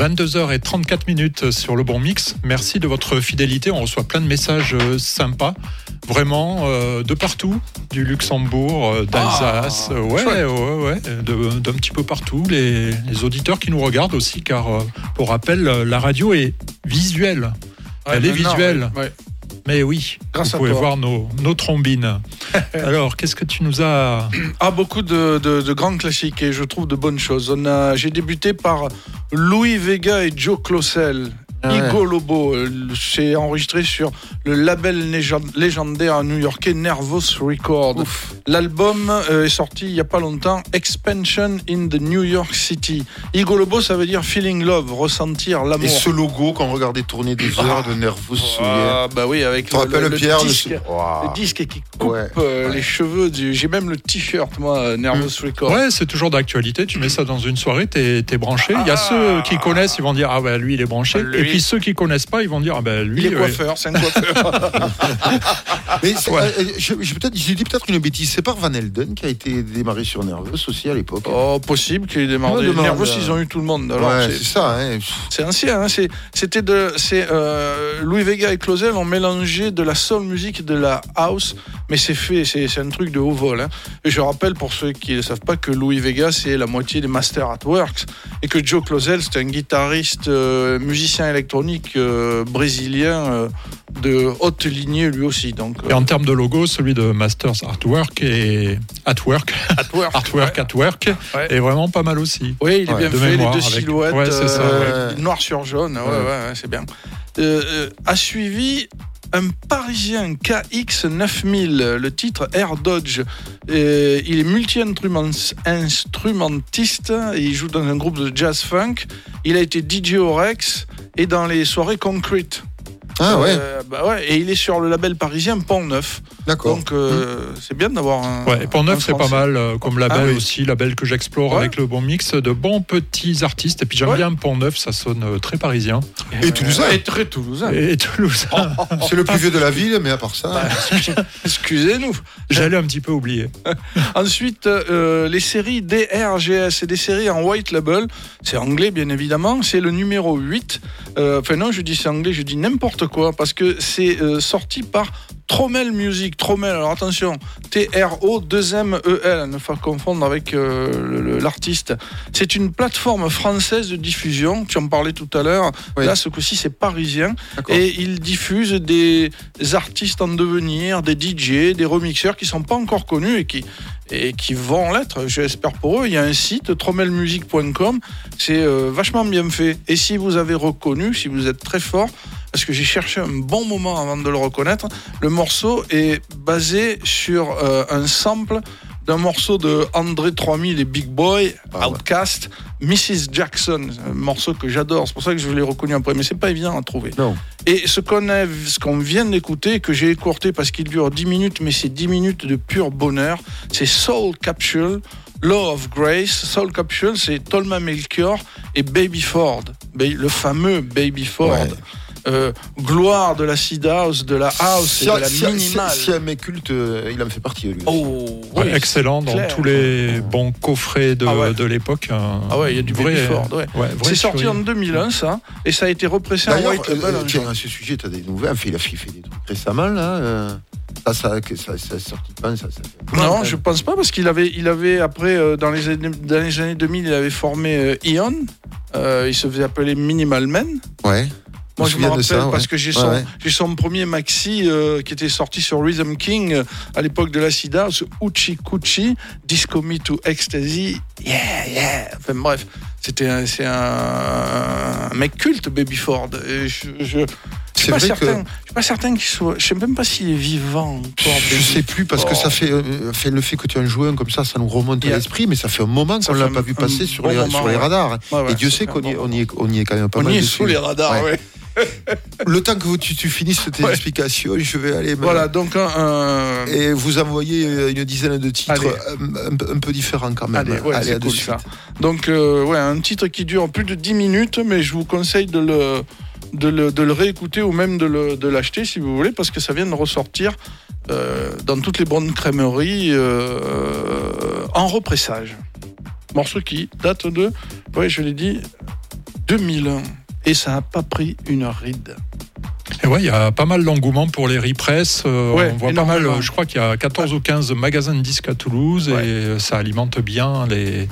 22h34 minutes sur le bon mix. Merci de votre fidélité. On reçoit plein de messages euh, sympas. Vraiment, euh, de partout, du Luxembourg, euh, d'Alsace, Ah, ouais, ouais, ouais, d'un petit peu partout. Les, les auditeurs qui nous regardent aussi, car euh, pour rappel, la radio est visuelle. Ouais, Elle est visuelle. ouais, ouais. Mais oui, Grâce vous à pouvez toi. voir nos, nos trombines. Alors, qu'est-ce que tu nous as Ah, beaucoup de, de- de grands classiques et je trouve de bonnes choses. On a, j'ai débuté par Louis Vega et Joe Closel. Ah ouais. Igo Lobo, euh, c'est enregistré sur le label légend- légendaire new-yorkais Nervous Record. L'album euh, est sorti il n'y a pas longtemps, Expansion in the New York City. Igo Lobo, ça veut dire feeling love, ressentir l'amour. Et ce logo qu'on regardait tourner des heures de nerveux souillés. Ah, bah oui, avec Tu te rappelles, Pierre, le- disque, Ouah. le disque qui coupe Ouais, euh, ouais. les cheveux. Du... J'ai même le t-shirt, moi, Nervous Record. Ouais, c'est toujours d'actualité. Tu mets ça dans une soirée, t'es es branché. Il y a ceux qui connaissent, ils vont dire ah ben lui il est branché. Ah, lui. Et puis ceux qui connaissent pas, ils vont dire ah ben lui. Il est ouais. coiffeur, c'est un coiffeur. Mais euh, je- j'ai peut-être, j'ai dit peut-être une bêtise. C'est pas Van Elden qui a été démarré sur Nerveux aussi à l'époque. oh, possible qu'il ait démarré. Nervous, euh, ils ont eu tout le monde. Alors, ouais, c'est- c'est ça. Hein. c'est ancien. Hein, c'est- C'était de. C'est euh, Louis Vega et Closel ont mélangé de la soul music et de la house, mais c'est fait. C'est c'est un truc de haut vol. hein. Et je rappelle pour ceux qui ne savent pas que Louis Vega c'est la moitié des Masters at Works et que Joe Closel c'est un guitariste, euh, musicien électronique euh, brésilien euh, de haute lignée lui aussi. Donc. Et en termes de logo, celui de Masters Artwork et Artwork, at Work. Artwork, Artwork Ouais. est vraiment pas mal aussi. Oui, il est Ouais, bien de fait, mémoire, les deux avec- silhouettes, ça, euh, ouais. noir sur jaune, ouais, Ouais. ouais, ouais, c'est bien. Euh, euh, a suivi un Parisien KX9000, le titre Air Dodge. Euh, il est multi-instrumentiste, et il joue dans un groupe de jazz funk. Il a été DJ au Rex et dans les soirées Concrete. Ah ouais, Euh, bah ouais, et il est sur le label parisien Pont Neuf. d'accord. Donc euh, c'est bien d'avoir un. Ouais, et un neuf, c'est pas mal euh, comme label Ah oui. aussi, label que j'explore Ouais. avec le bon mix de bons petits artistes. Et puis j'aime Ouais. bien Pont Neuf, ça sonne très parisien. Et Toulousain. Et très toulousain. Et Toulouse, C'est le plus vieux de la ville, mais à part ça. Excusez-nous. j'allais un petit peu oublier. Ensuite, euh, les séries DRGS, c'est des séries en white label. C'est anglais, bien évidemment. C'est le numéro 8. Euh, enfin, non, je dis c'est anglais, je dis n'importe quoi, parce que c'est euh, sorti par Trommel Music. Trommel, alors attention, T-R-O-2-M-E-L, ne pas confondre avec euh, l'artiste. C'est une plateforme française de diffusion. Tu en parlais tout à l'heure. Oui. Là, ce coup-ci, c'est parisien. Et ils diffusent des artistes en devenir, des DJ, des remixeurs qui sont pas encore connus et qui, et qui vont l'être, j'espère pour eux. Il y a un site, trommelmusic.com, c'est euh, vachement bien fait. Et si vous avez reconnu, si vous êtes très fort, parce que j'ai cherché un bon moment avant de le reconnaître, le morceau est basé sur euh, un sample d'un morceau de André 3000 et Big Boy, Ah ouais. Outcast, Mrs. Jackson, un morceau que j'adore, c'est pour ça que je l'ai reconnu après, mais c'est pas évident à trouver. Non. Et ce qu'on vient d'écouter, que j'ai écourté parce qu'il dure 10 minutes, mais c'est 10 minutes de pur bonheur, c'est Soul Capsule, Law of Grace. Soul Capsule, c'est Tolma Melchior et Baby Ford, le fameux Baby Ford. Ouais. Euh, gloire de la seed house, de la house Si, et de la si- si- minimale. si un mec culte, euh, il en fait partie, lui. Oh, Ouais, oui, excellent dans clair. tous les bons coffrets de, Ah ouais. de l'époque. un Ah ouais, il y a du vrai, Ford, ouais. C'est sorti en 2001, ça, et ça a été repressé en D'ailleurs, white label. euh, en tiens, à ce sujet, tu as des nouvelles. Enfin, il a fait, des trucs récemment, là. ça, ça, ça, ça, sorti de ça. Non, je pense pas parce qu'il avait, il avait après euh, dans les années, dans les années 2000, il avait formé euh, Ion. Euh, il se faisait appeler Minimal Man. Ouais. Moi, je me rappelle ça, ouais. parce que j'ai son, ouais. j'ai son premier maxi euh, qui était sorti sur Rhythm King euh, à l'époque de la SIDA, ce Uchi Kuchi, Disco Me to Ecstasy. Yeah, yeah. Enfin bref, c'était un, c'est un, un mec culte, Baby Ford. Et je, je, je suis pas certain. que- Je suis pas certain qu'il soit. Je sais même pas s'il est vivant encore. Je Baby sais plus parce que ça fait, euh, fait le fait que tu en joues un comme ça, ça nous remonte à a- l'esprit, mais ça fait un moment Ça qu'on l'a pas vu passer sur, bon les, moment, sur les ouais. radars. Ouais, ouais, Et Dieu sait qu'on y, on est, on y est quand même pas On mal y est dessus. sous les radars, Ouais. Le temps que vous- tu, tu finisses tes Ouais. explications, je vais aller me- Voilà, donc un. un- et vous envoyer euh, une dizaine de titres Allez. un, peu différents quand même. Allez, ouais, à de cool suite. ça. Donc, euh, ouais, un titre qui dure plus de 10 minutes, mais je vous conseille de le, de le, de le réécouter ou même de l'acheter si vous voulez, parce que ça vient de ressortir euh, dans toutes les bonnes crèmeries euh, en repressage. Morceau qui date de, ouais, je l'ai dit, 2001. Et ça n'a pas pris une ride. Et ouais, il y a pas mal d'engouement pour les repress. Euh, Ouais, on voit pas mal, euh, je crois qu'il y a 14 ou 15 magasins de disques à Toulouse Ouais. et euh, ça alimente bien les,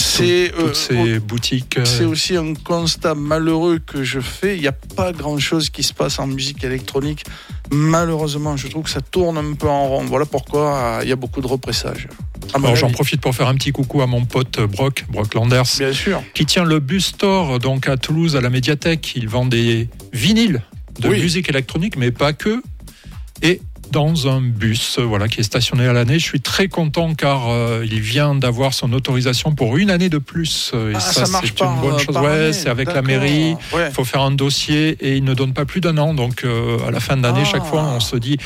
C'est toutes euh, ces boutiques. euh, C'est aussi un constat malheureux que je fais. Il n'y a pas grand-chose qui se passe en musique électronique. Malheureusement, je trouve que ça tourne un peu en rond. Voilà pourquoi euh, il y a beaucoup de repressages. Alors j'en profite pour faire un petit coucou à mon pote Brock, Brock Landers, Bien sûr. qui tient le bus store donc à Toulouse à la médiathèque. Il vend des vinyles de Oui. musique électronique, mais pas que. Et dans un bus, voilà, qui est stationné à l'année. Je suis très content car euh, il vient d'avoir son autorisation pour une année de plus. euh, Et Ah, ça, ça marche c'est une bonne euh, chose. Ouais, c'est avec la mairie. Ouais. Il faut faire un dossier et il ne donne pas plus d'un an. Donc euh, à la fin de l'année, Ah. chaque fois, on se dit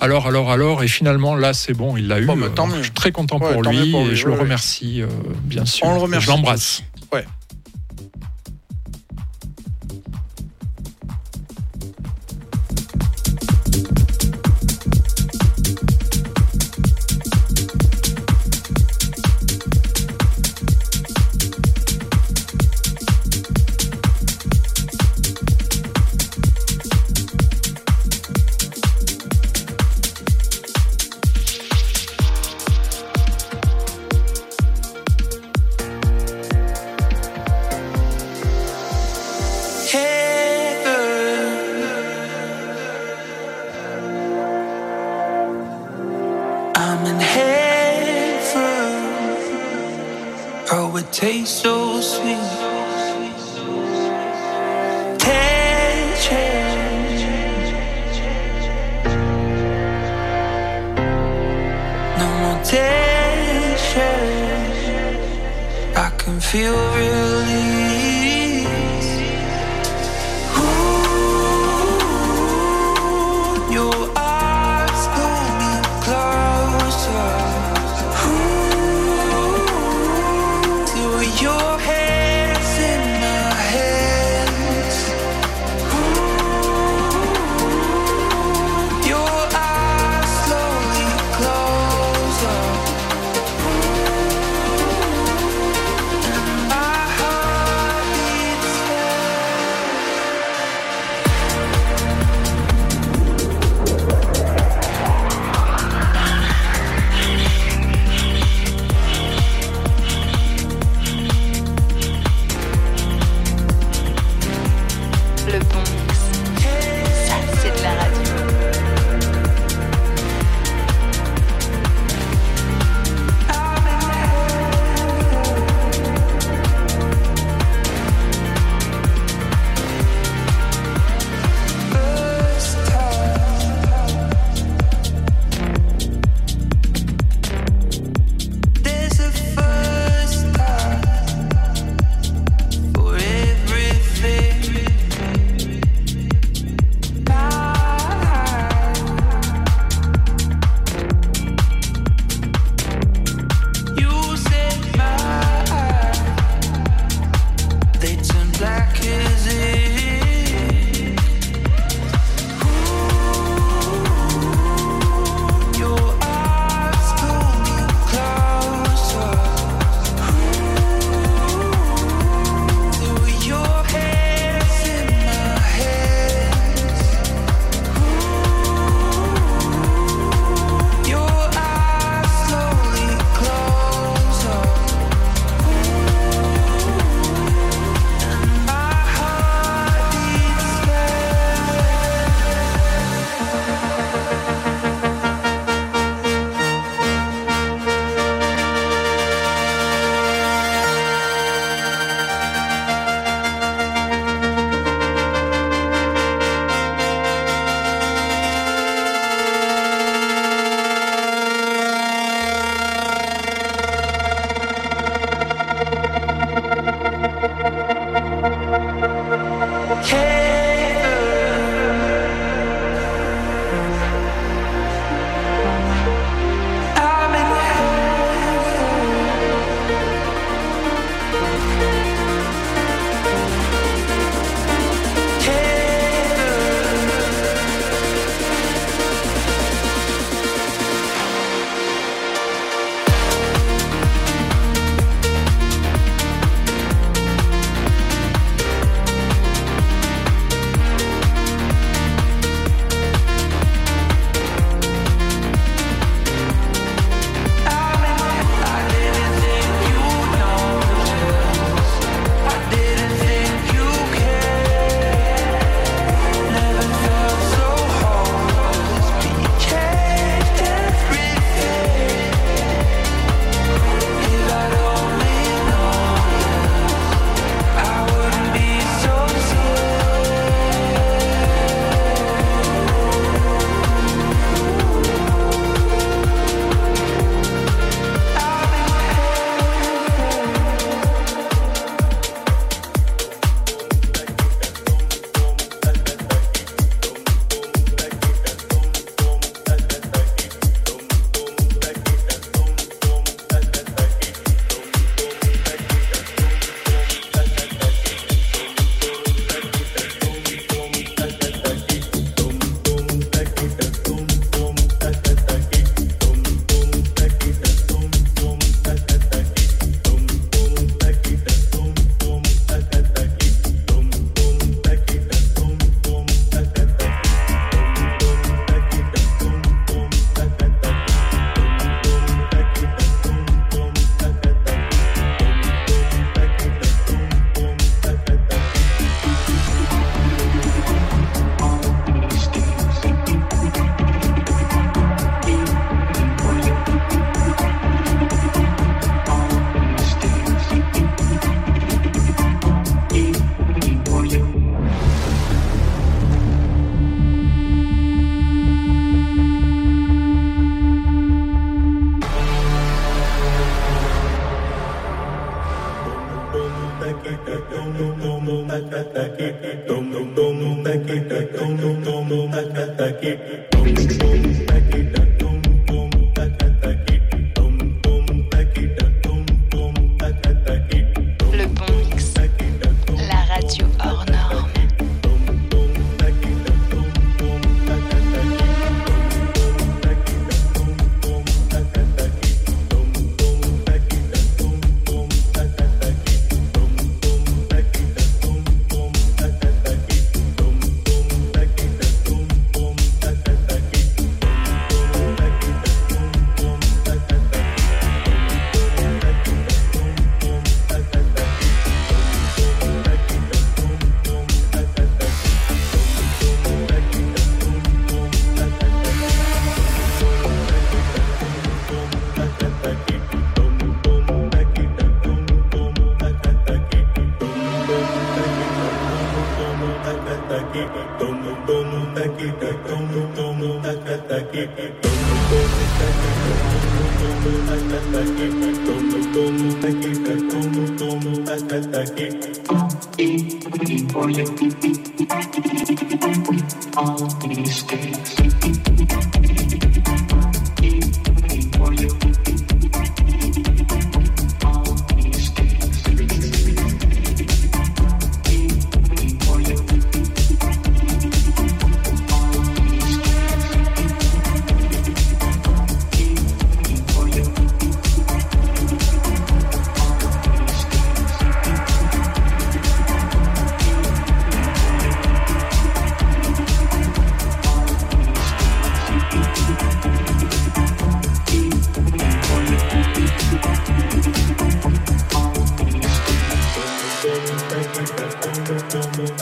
alors, alors, alors. Et finalement, là, c'est bon, il l'a eu. Bon, bah, tant Donc, mieux. je suis très content Ouais, pour lui mieux pour lui, et je le remercie, bien sûr. On le remercie Je l'embrasse. Ouais.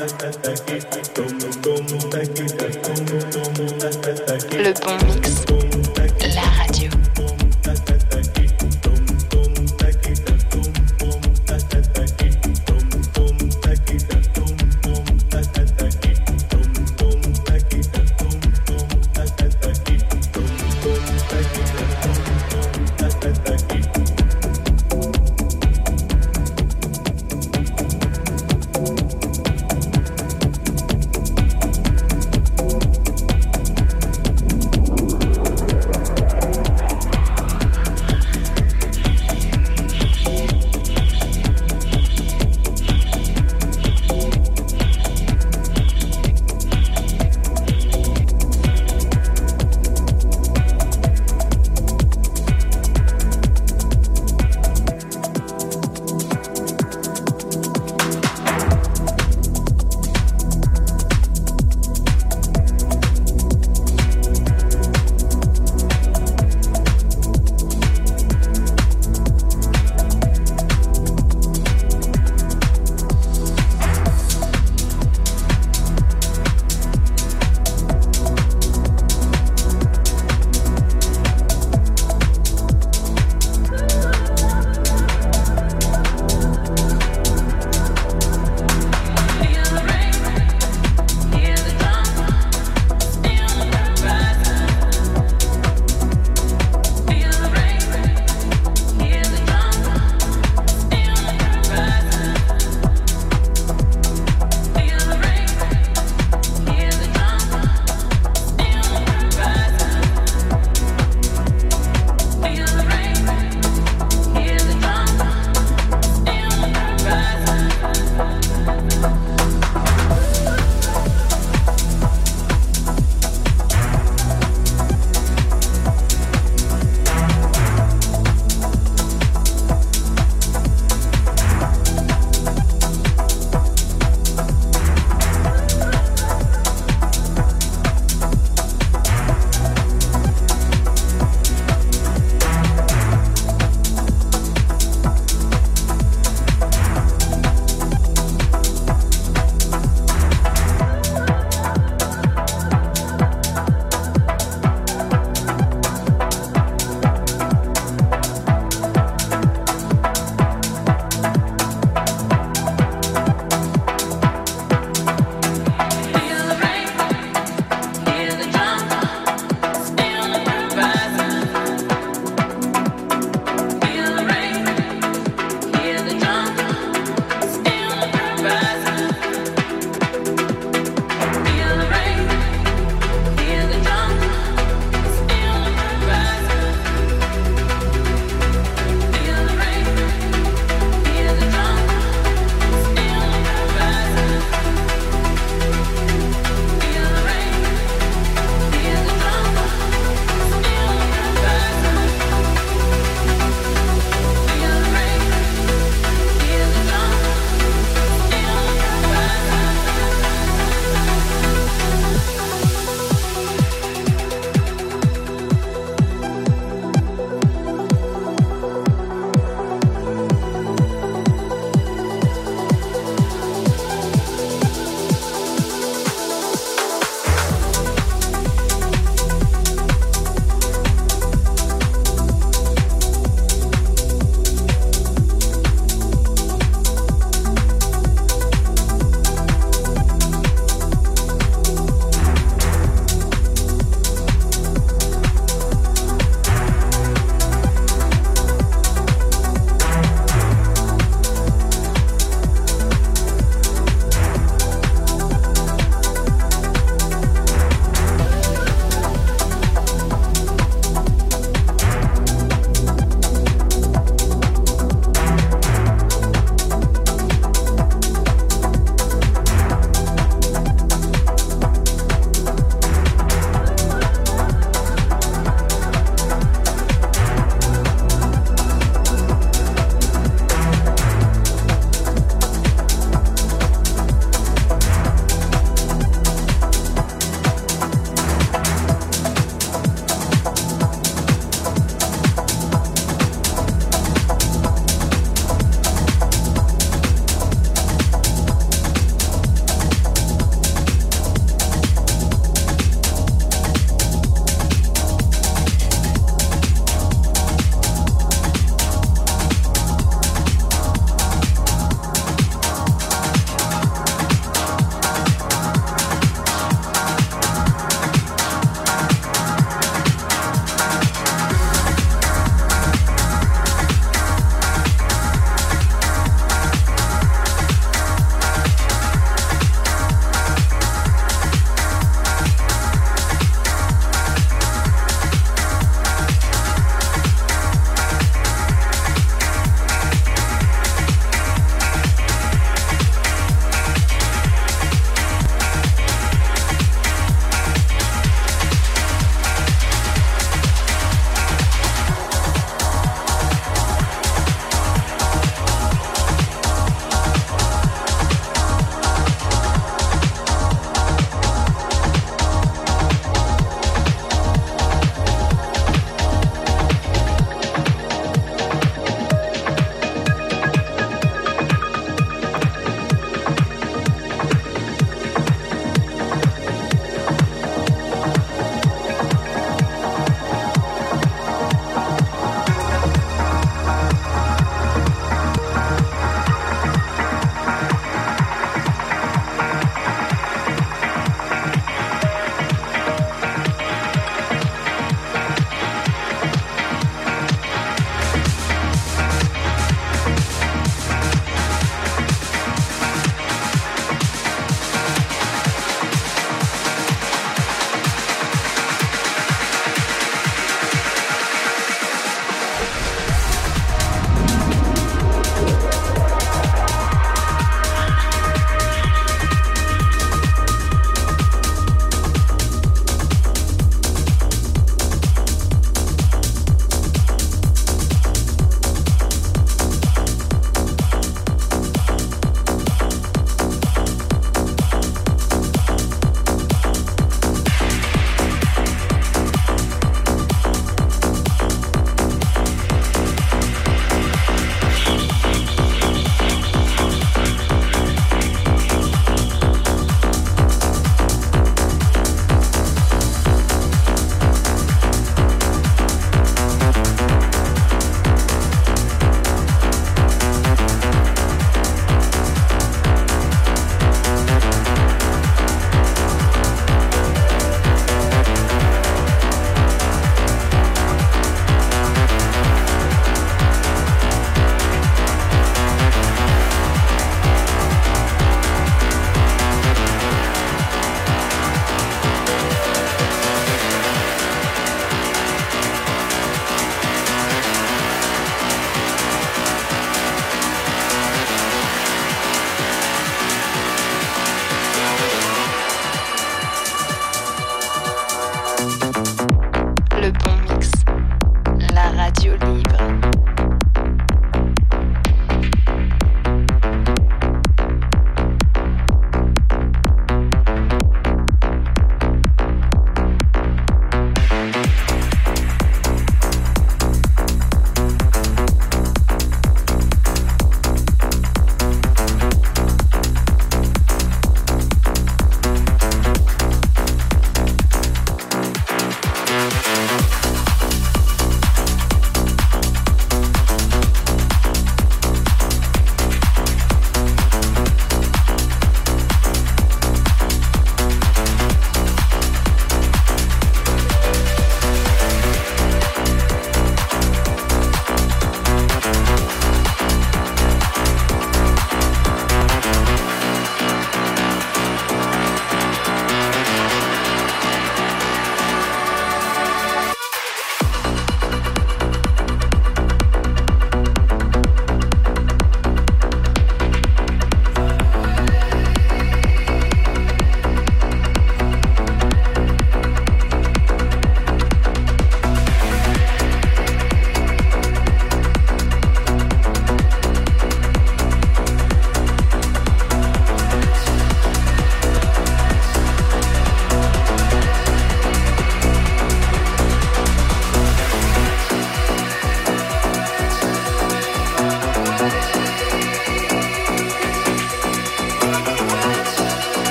hey, hey, hey.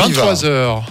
23 heures.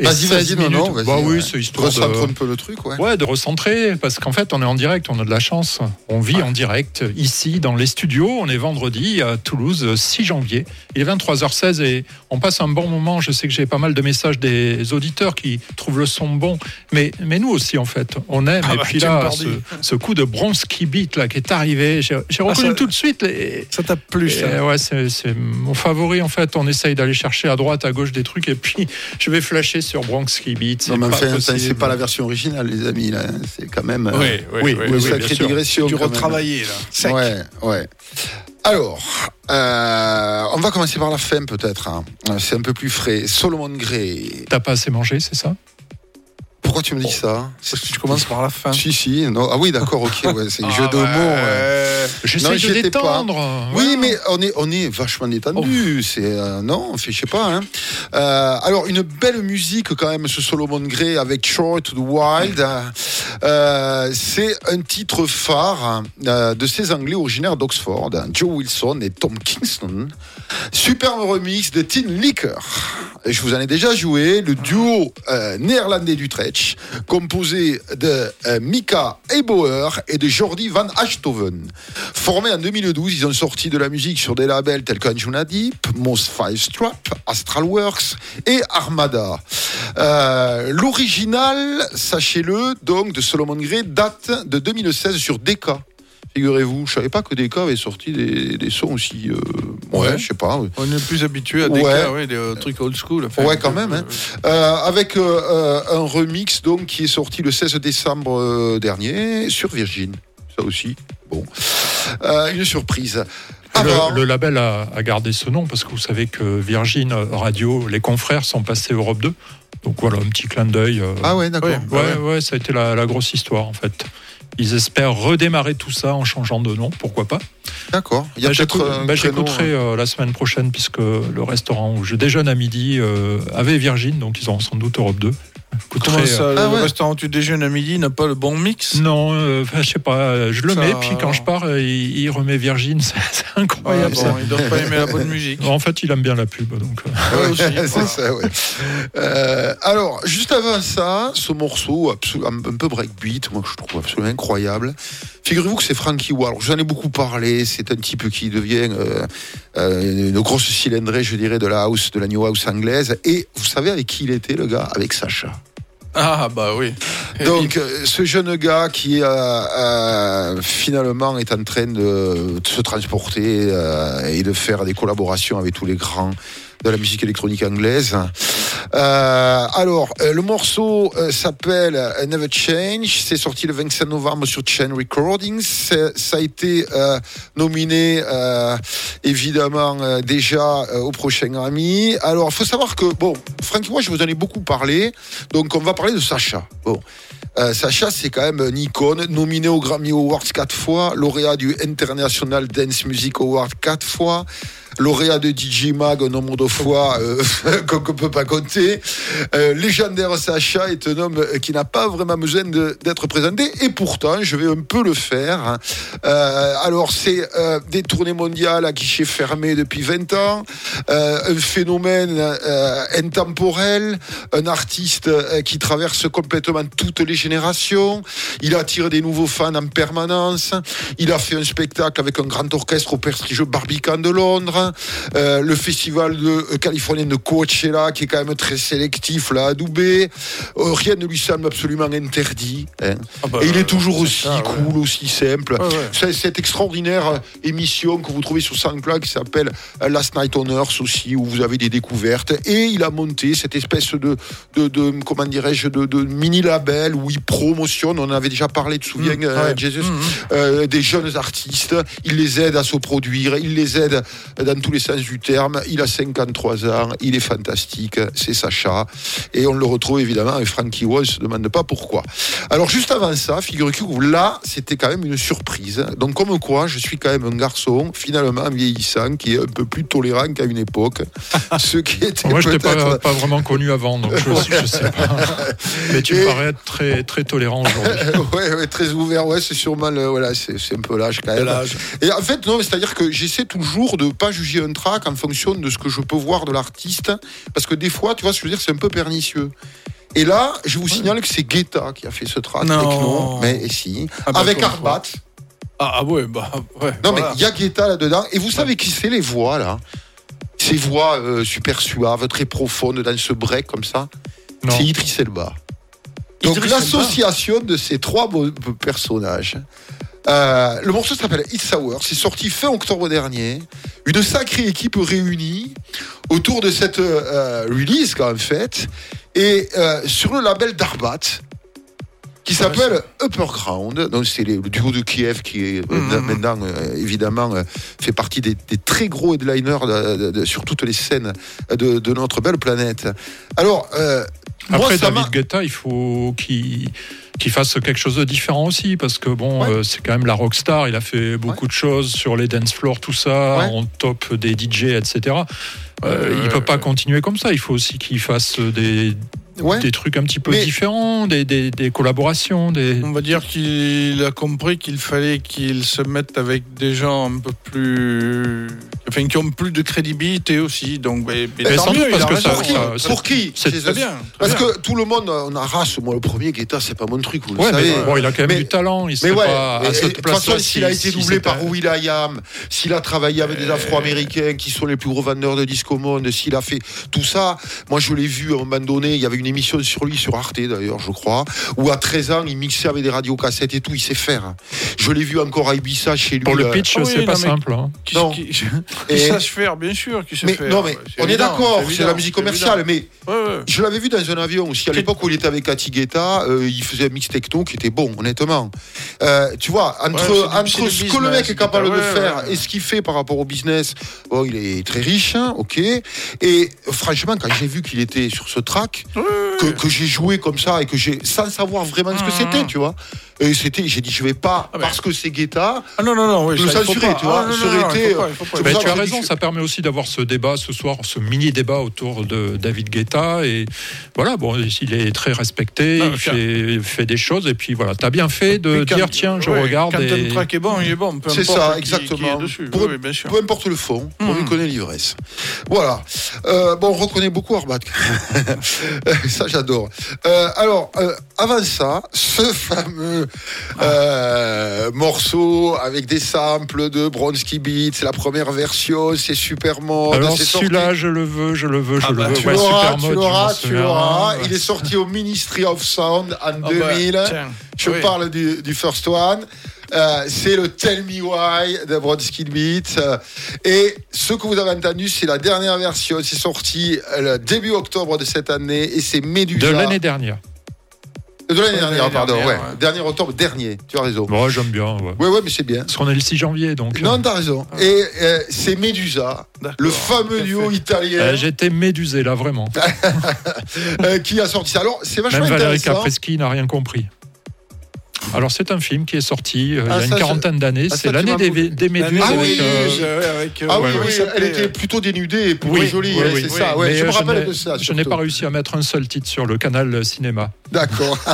Vas-y, vas-y, non, non, vas-y. Bah oui, c'est histoire Recentrer un peu le truc, ouais. De recentrer, parce qu'en fait, on est en direct, on a de la chance. On vit en direct, ici, dans les studios. On est vendredi à Toulouse, 6 janvier. Il est 23h16 et on passe un bon moment. Je sais que j'ai pas mal de messages des auditeurs qui trouvent le son bon. Mais, mais nous aussi, en fait, on aime. Ah et bah, puis là, ce, ce coup de Bronski Beat là, qui est arrivé, j'ai reconnu ça- tout de suite. Les... Ça t'a plu, ça Et ouais, c'est mon favori en fait. On essaye d'aller chercher à droite, à gauche des trucs et puis je vais flasher sur Bronski Beat. Non, mais pas enfin, possible. c'est pas la version originale, les amis. là. C'est quand même euh, Oui, oui, oui, une oui, sacrée digression. Du retravaillé, là. Sec. Ouais, ouais. Alors, euh, on va commencer par la fin peut-être. hein. C'est un peu plus frais. Solomon Gray. T'as pas assez mangé, c'est ça? Pourquoi tu me dis ça Parce que tu commences par la fin. Si, si. Non. Ah oui, d'accord, ok. Ouais, c'est un Ah jeu de mots. ouais. J'essaie de j'étais pas. détendre. Oui, mais on est, on est vachement détendu. C'est euh, non, je sais pas. Hein. Euh, alors une belle musique quand même, ce Solomon Gray avec Short to the Wild. Euh, c'est un titre phare euh, de ces Anglais originaires d'Oxford, Joe Wilson et Tom Kingston. Superbe remix de Tin Liquor. Je vous en ai déjà joué. Le duo euh, néerlandais d'Utrecht, composé de euh, Mika Eibauer et de Jordi Van Achthoven. Formés en 2012, ils ont sorti de la musique sur des labels tels qu'Anjuna Deep, Most Five Strap, Astral Works et Armada. Euh, L'original, sachez-le, donc de Solomon Gray, date de 2016 sur Decca. Figurez-vous, je savais pas que Decca avait sorti des, des sons aussi. euh, ouais, Ouais. je sais pas. On est plus habitué à des Ouais. des euh, trucs old school. enfin, Ouais, quand même. hein. Euh, avec un remix donc qui est sorti le 16 décembre dernier sur Virgin. Ça aussi. Bon, Euh, une surprise. Le, le label a, a gardé ce nom parce que vous savez que Virgin Radio, les confrères sont passés Europe 2. Donc voilà, un petit clin d'œil. Ah ouais, d'accord. Ouais. ouais, ouais, ça a été la, la grosse histoire en fait. Ils espèrent redémarrer tout ça en changeant de nom, pourquoi pas D'accord. Bah, bah, J'écouterai euh, la semaine prochaine puisque le restaurant où je déjeune à midi euh, avait Virgin, donc ils auront sans doute Europe 2. J'écouterai, Comment ça, euh, le Ah ouais. restaurant où tu déjeunes à midi n'a pas le bon mix? Non, euh, je sais pas, je le Ça- mets, puis quand je pars, euh, il, il remet Virgin, c'est c'est Ah, incroyable bon, ça. il doit pas aimer la bonne musique. En fait, il aime bien la pub, donc. euh, Ouais, aussi, c'est voilà. ça, ouais. Euh, alors, juste avant ça, ce morceau un peu breakbeat, moi je trouve absolument incroyable. Figurez-vous que c'est Frankie Wall. J'en ai beaucoup parlé. C'est un type qui devient euh, euh, une grosse cylindrée, je dirais, de la house, de la new house anglaise. Et vous savez avec qui il était, le gars? Avec Sacha. Ah, bah oui. Donc, euh, ce jeune gars qui euh, euh, finalement est en train de, de se transporter euh, et de faire des collaborations avec tous les grands de la musique électronique anglaise. Euh, alors, euh, le morceau euh, s'appelle Never Change. C'est sorti le 25 novembre sur Chain Recordings. Ça a été nominé évidemment déjà au prochain Grammy. Alors, il faut savoir que, bon, Frankie, moi je vous en ai beaucoup parlé. Donc, on va parler de Sacha. Bon. Sacha, c'est quand même une icône, nominé au Grammy Awards quatre fois, lauréat du International Dance Music Award quatre fois, lauréat de DJ Mag un nombre de fois euh, qu'on ne peut pas compter. Euh, légendaire Sacha est un homme qui n'a pas vraiment besoin d'être présenté, et pourtant, je vais un peu le faire. Euh, alors, c'est des tournées mondiales à guichet fermé depuis 20 ans, un phénomène intemporel, un artiste qui traverse complètement toutes les générations. Il attire des nouveaux fans en permanence. Il a fait un spectacle avec un grand orchestre au prestigieux Barbican de Londres. Euh, le festival de, euh, californien de Coachella, qui est quand même très sélectif, là, à Doubé. Euh, rien ne lui semble absolument interdit. hein. Ah bah, Et il euh, est toujours c'est aussi ça, ouais. cool, aussi simple. Ouais. C'est cette extraordinaire euh, émission que vous trouvez sur SoundCloud qui s'appelle euh, Last Night on Earth aussi, où vous avez des découvertes. Et il a monté cette espèce de, de, de comment dirais-je, de, de mini-label où il promotionne, on en avait déjà parlé, tu te souviens, Mmh, euh, ouais. Jesus, Mmh, mmh. euh, des jeunes artistes. Il les aide à se produire, il les aide dans tous les sens du terme. Il a 53 ans, il est fantastique, c'est Sacha. Et on le retrouve évidemment avec Frankie Wall, on se demande pas pourquoi. Alors juste avant ça, figurez-vous, là, c'était quand même une surprise. Donc comme quoi, je suis quand même un garçon finalement vieillissant qui est un peu plus tolérant qu'à une époque. Ce qui était Moi, je t'ai pas, pas vraiment connu avant, donc je, je sais pas. Mais tu Et- parais être très, très tolérant aujourd'hui. ouais, ouais, très ouvert, ouais, c'est sûrement le, voilà, c'est un peu l'âge quand même. Et en fait, non, c'est-à-dire que j'essaie toujours de pas juger un track en fonction de ce que je peux voir de l'artiste, parce que des fois, tu vois, ce que je veux dire, c'est un peu pernicieux. Et là, je vous signale que c'est Guetta qui a fait ce track. Non. techno, mais et si, Ah bah, avec Arbat. Ah, ah ouais, bah ouais. Non, voilà. mais il y a Guetta là-dedans. Et vous savez qui c'est les voix là? Ces voix euh, super suaves, très profondes dans ce break comme ça? C'est Idriss Elba. Donc l'association de ces trois personnages. Euh, le morceau s'appelle It's Hour. C'est sorti fin octobre dernier. Une sacrée équipe réunie autour de cette euh, release en fait. Et euh, sur le label d'Arbat, qui s'appelle Upper Ground. Donc c'est le duo de Kiev qui est euh, Mhm. maintenant euh, évidemment euh, fait partie des, des très gros headliners de- de- de- sur toutes les scènes de, notre belle planète. Alors euh, moi, Après, m'a- David Guetta, il faut qu'il qu'il fasse quelque chose de différent aussi, parce que bon, Ouais. euh, c'est quand même la rockstar. Il a fait beaucoup de choses sur les dance floors, tout ça, Ouais. en top des DJ, etc. Euh, Euh, il peut pas continuer comme ça. Il faut aussi qu'il fasse des, Ouais. des trucs un petit peu Mais- différents, des, des- des collaborations, des. On va dire qu'il a compris qu'il fallait qu'il se mette avec des gens un peu plus. Enfin, qui ont plus de crédibilité aussi. Donc, mais, mais Mais tant sans mieux, parce a que ça- pour qui, ça- pour qui c'est Très bien. très Parce bien. que tout le monde, on arrache. Moi, le premier Guetta, c'est pas mon truc. Vous Ouais, le mais savez. bon, il a quand même du talent. Il Mais ouais, pas à et cette de toute place-là façon, s'il a été doublé par Will.i.am, s'il a travaillé avec des Afro-Américains qui sont les plus gros vendeurs de disques au monde, s'il a fait tout ça, moi je l'ai vu à un moment donné, il y avait une émission sur lui, sur Arte d'ailleurs, je crois, où à 13 ans, il mixait avec des radiocassettes et tout, il sait faire. Je l'ai vu encore à Ibiza chez lui. Pour le euh, pitch, Ah oui, c'est non, pas simple. hein. Qui, Non. qui, qui Et- sache faire, bien sûr, qui sait Mais faire. non, mais on est d'accord, c'est la musique commerciale, mais évident. Ouais, ouais. je l'avais vu dans un avion aussi. À l'époque où il était avec Cathy Guetta, euh, il faisait un mix techno qui était bon, honnêtement. Euh, tu vois, entre, Ouais, entre ce que le mec est capable de faire et ce qu'il fait par rapport au business, bon, il est très riche, hein, ok. Et franchement, quand j'ai vu qu'il était sur ce track, que, que j'ai joué comme ça et que j'ai sans savoir vraiment ce que c'était, tu vois. Et c'était, j'ai dit, je vais pas Ah, mais- parce que c'est Guetta. Ah non, non, non, oui, ça, il faut pas. tu vois, Ah, non, été, pas, tu as raison, dit ça permet aussi d'avoir ce débat ce soir, ce mini débat autour de David Guetta. Et voilà, bon, il est très respecté, Non, il fait, fait des choses. Et puis voilà, tu as bien fait de quand- dire tiens, je ouais, regarde. Quand et... un track est bon, il est bon. peu C'est importe ça, exactement. Qui est dessus. Pour- Oui, oui, bien sûr. Peu importe le fond, on Mhm. lui connaît l'ivresse. Voilà. Euh, bon, on reconnaît beaucoup Arbat. ça, j'adore. Euh, alors, euh, avant ça, ce fameux euh, morceau avec des samples de Bronski Beat, c'est la première version, c'est super mode. Alors celui-là, je le veux, je le veux, je Ah le bah, veux. tu Ouais, l'auras, tu l'auras, tu l'auras. Ouais. Il est sorti au Ministry of Sound en Ah bah, 2000. tiens. Je Oui. parle du, du first one. Euh, c'est le Tell Me Why de Brodsky Beat. Euh, et ce que vous avez entendu, c'est la dernière version. C'est sorti le début octobre de cette année et c'est Medusa. De l'année dernière. De l'année De dernière, pardon. dernière, ouais. ouais. Dernier octobre, dernier. Tu as raison. Bon, j'aime bien. Ouais. Ouais, ouais, mais c'est bien. Parce qu'on est le 6 janvier, donc. Non, t'as raison. Et euh, c'est Medusa, le fameux duo italien Euh, J'étais médusé là, vraiment. euh, qui a sorti ça. Alors, c'est vachement Même Valérie intéressant. Capreschi n'a rien compris. Alors c'est un film qui est sorti euh, Ah, il y a ça, une quarantaine d'années. Ah, c'est l'année des, des méduses Ah avec. oui, euh, avec, euh, Ah oui, ouais, oui, ouais, ça elle était plutôt dénudée et plutôt Oui, jolie, oui, oui, c'est oui. ça. Ouais, je me rappelle n'ai- de ça. Je n'ai pas réussi à mettre un seul titre sur le canal cinéma. D'accord.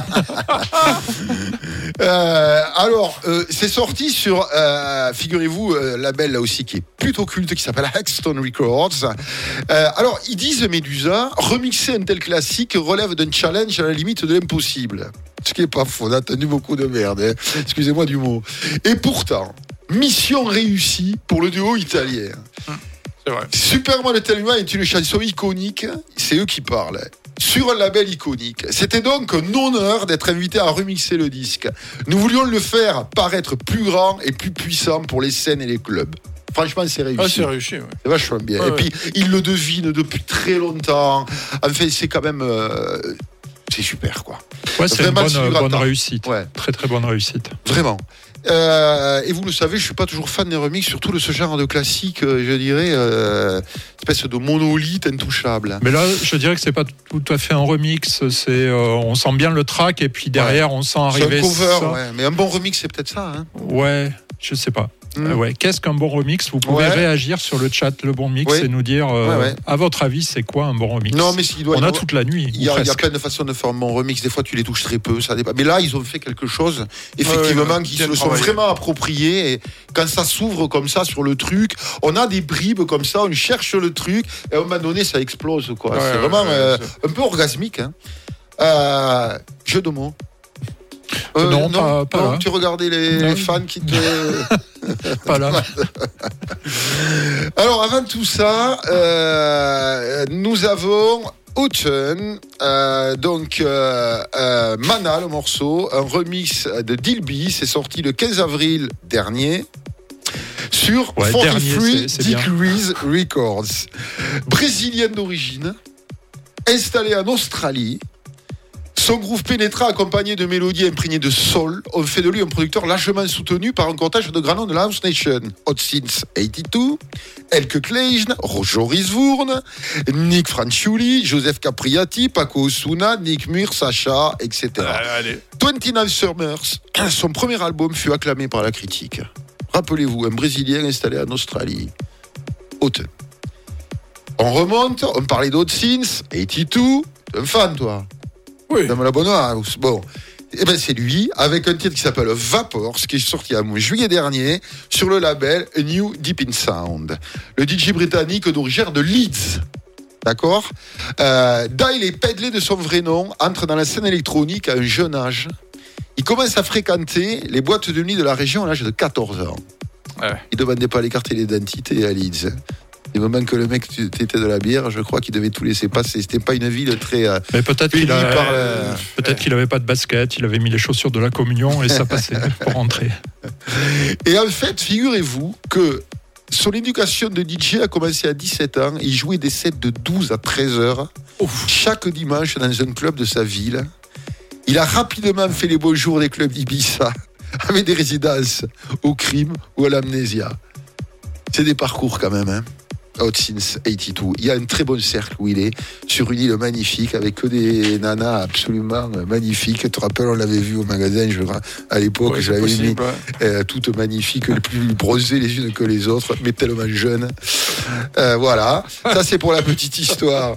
Euh, alors, euh, c'est sorti sur, euh, figurez-vous, euh, label là aussi qui est plutôt culte, qui s'appelle Hexstone Records. Euh, alors, ils disent Medusa, remixer un tel classique relève d'un challenge à la limite de l'impossible. Ce qui est pas faux, on a entendu beaucoup de merde, hein. excusez-moi du mot. Et pourtant, mission réussie pour le duo italien. C'est vrai. Superman de Telma est une chanson iconique, c'est eux qui parlent, sur un label iconique. C'était donc un honneur d'être invité à remixer le disque. Nous voulions le faire paraître plus grand et plus puissant pour les scènes et les clubs. Franchement, c'est réussi. Ah, c'est réussi, ouais. C'est vachement bien. Et ouais. puis, il le devine depuis très longtemps. Enfin, c'est quand même. euh, c'est super, quoi. Ouais, c'est une bonne, c'est bonne réussite. Ouais. Très très bonne réussite. Vraiment. Euh, et vous le savez, je suis pas toujours fan des remixes, surtout de ce genre de classique, euh, je dirais, euh, espèce de monolithe intouchable. Mais là, je dirais que c'est pas tout à fait un remix. C'est, euh, on sent bien le track et puis derrière, on sent C'est arriver un cover, ça. ouais. mais un bon remix, c'est peut-être ça. Hein. Ouais, je sais pas. Euh, ouais. Qu'est-ce qu'un bon remix Vous pouvez Ouais. réagir sur le chat Le Bon Mix et nous dire, euh, Ouais, à votre avis, c'est quoi un bon remix Non, mais doit On a toute la nuit. Il y, a, il y a plein de façons de faire un bon remix. Des fois, tu les touches très peu, ça dépend. Mais là, ils ont fait quelque chose, effectivement, qui se le sont vraiment appropriés. Et quand ça s'ouvre comme ça sur le truc, on a des bribes comme ça, on cherche le truc, et à un moment donné, ça explose. quoi. C'est vraiment euh, un peu orgasmique. Hein. Euh, jeu de mots. Non, pas- pas là. Tu regardais les Non. fans qui te. Pas là. Alors, avant tout ça, euh, nous avons Autumn, euh, donc euh, euh, Mana, le morceau, un remix de Dilby, c'est sorti le 15 avril dernier sur Ouais, 43 dernier, c'est- c'est bien. Degrees Records. Brésilienne d'origine, installée en Australie. Son groove pénétra accompagné de mélodies imprégnées de soul ont fait de lui un producteur largement soutenu par un cortège de grands noms de la House Nation. Hot Sins 82, Elke Kleijne, Joris Vourne, Nick Franciulli, Joseph Capriati, Paco Osuna, Nick Muir, Sacha, etc. Allez. 29 Summers, son premier album fut acclamé par la critique. Rappelez-vous, un Brésilien installé en Australie. Haute. On remonte, on parlait d'Hot Sins, 82, t'es un fan toi? Oui. dans la. Bon. Eh ben c'est lui, avec un titre qui s'appelle Vapors, qui est sorti en juillet dernier sur le label New Deep in Sound. Le DJ britannique d'origine de Leeds. D'accord? Euh, Dyle est pedlé de son vrai nom, entre dans la scène électronique à un jeune âge. Il commence à fréquenter les boîtes de nuit de la région à l'âge de 14 ans. Ouais. Il ne demandait pas les cartes d'identité à Leeds. Du moment que le mec t'étais de la bière, je crois qu'il devait tout laisser passer. C'était pas une ville très. euh, Mais peut-être qu'il peut-être qu'il avait pas de basket, il avait mis les chaussures de la communion et ça passait pour rentrer. Et en fait, figurez-vous que son éducation de DJ a commencé à 17 ans. Il jouait des sets de 12 à 13 heures chaque dimanche dans un club de sa ville. Il a rapidement fait les beaux jours des clubs d'Ibiza avec des résidences au crime ou à l'amnésia. C'est des parcours quand même. Hein. Hot Sins 82. Il y a un très bon cercle où il est, sur une île magnifique, avec que des nanas absolument magnifiques. Tu te rappelles, on l'avait vu au magasin, je, à l'époque, Ouais, je l'avais mis ouais. euh, toutes magnifiques, plus bronzées les unes que les autres, mais tellement jeunes. Euh, voilà, ça c'est pour la petite histoire.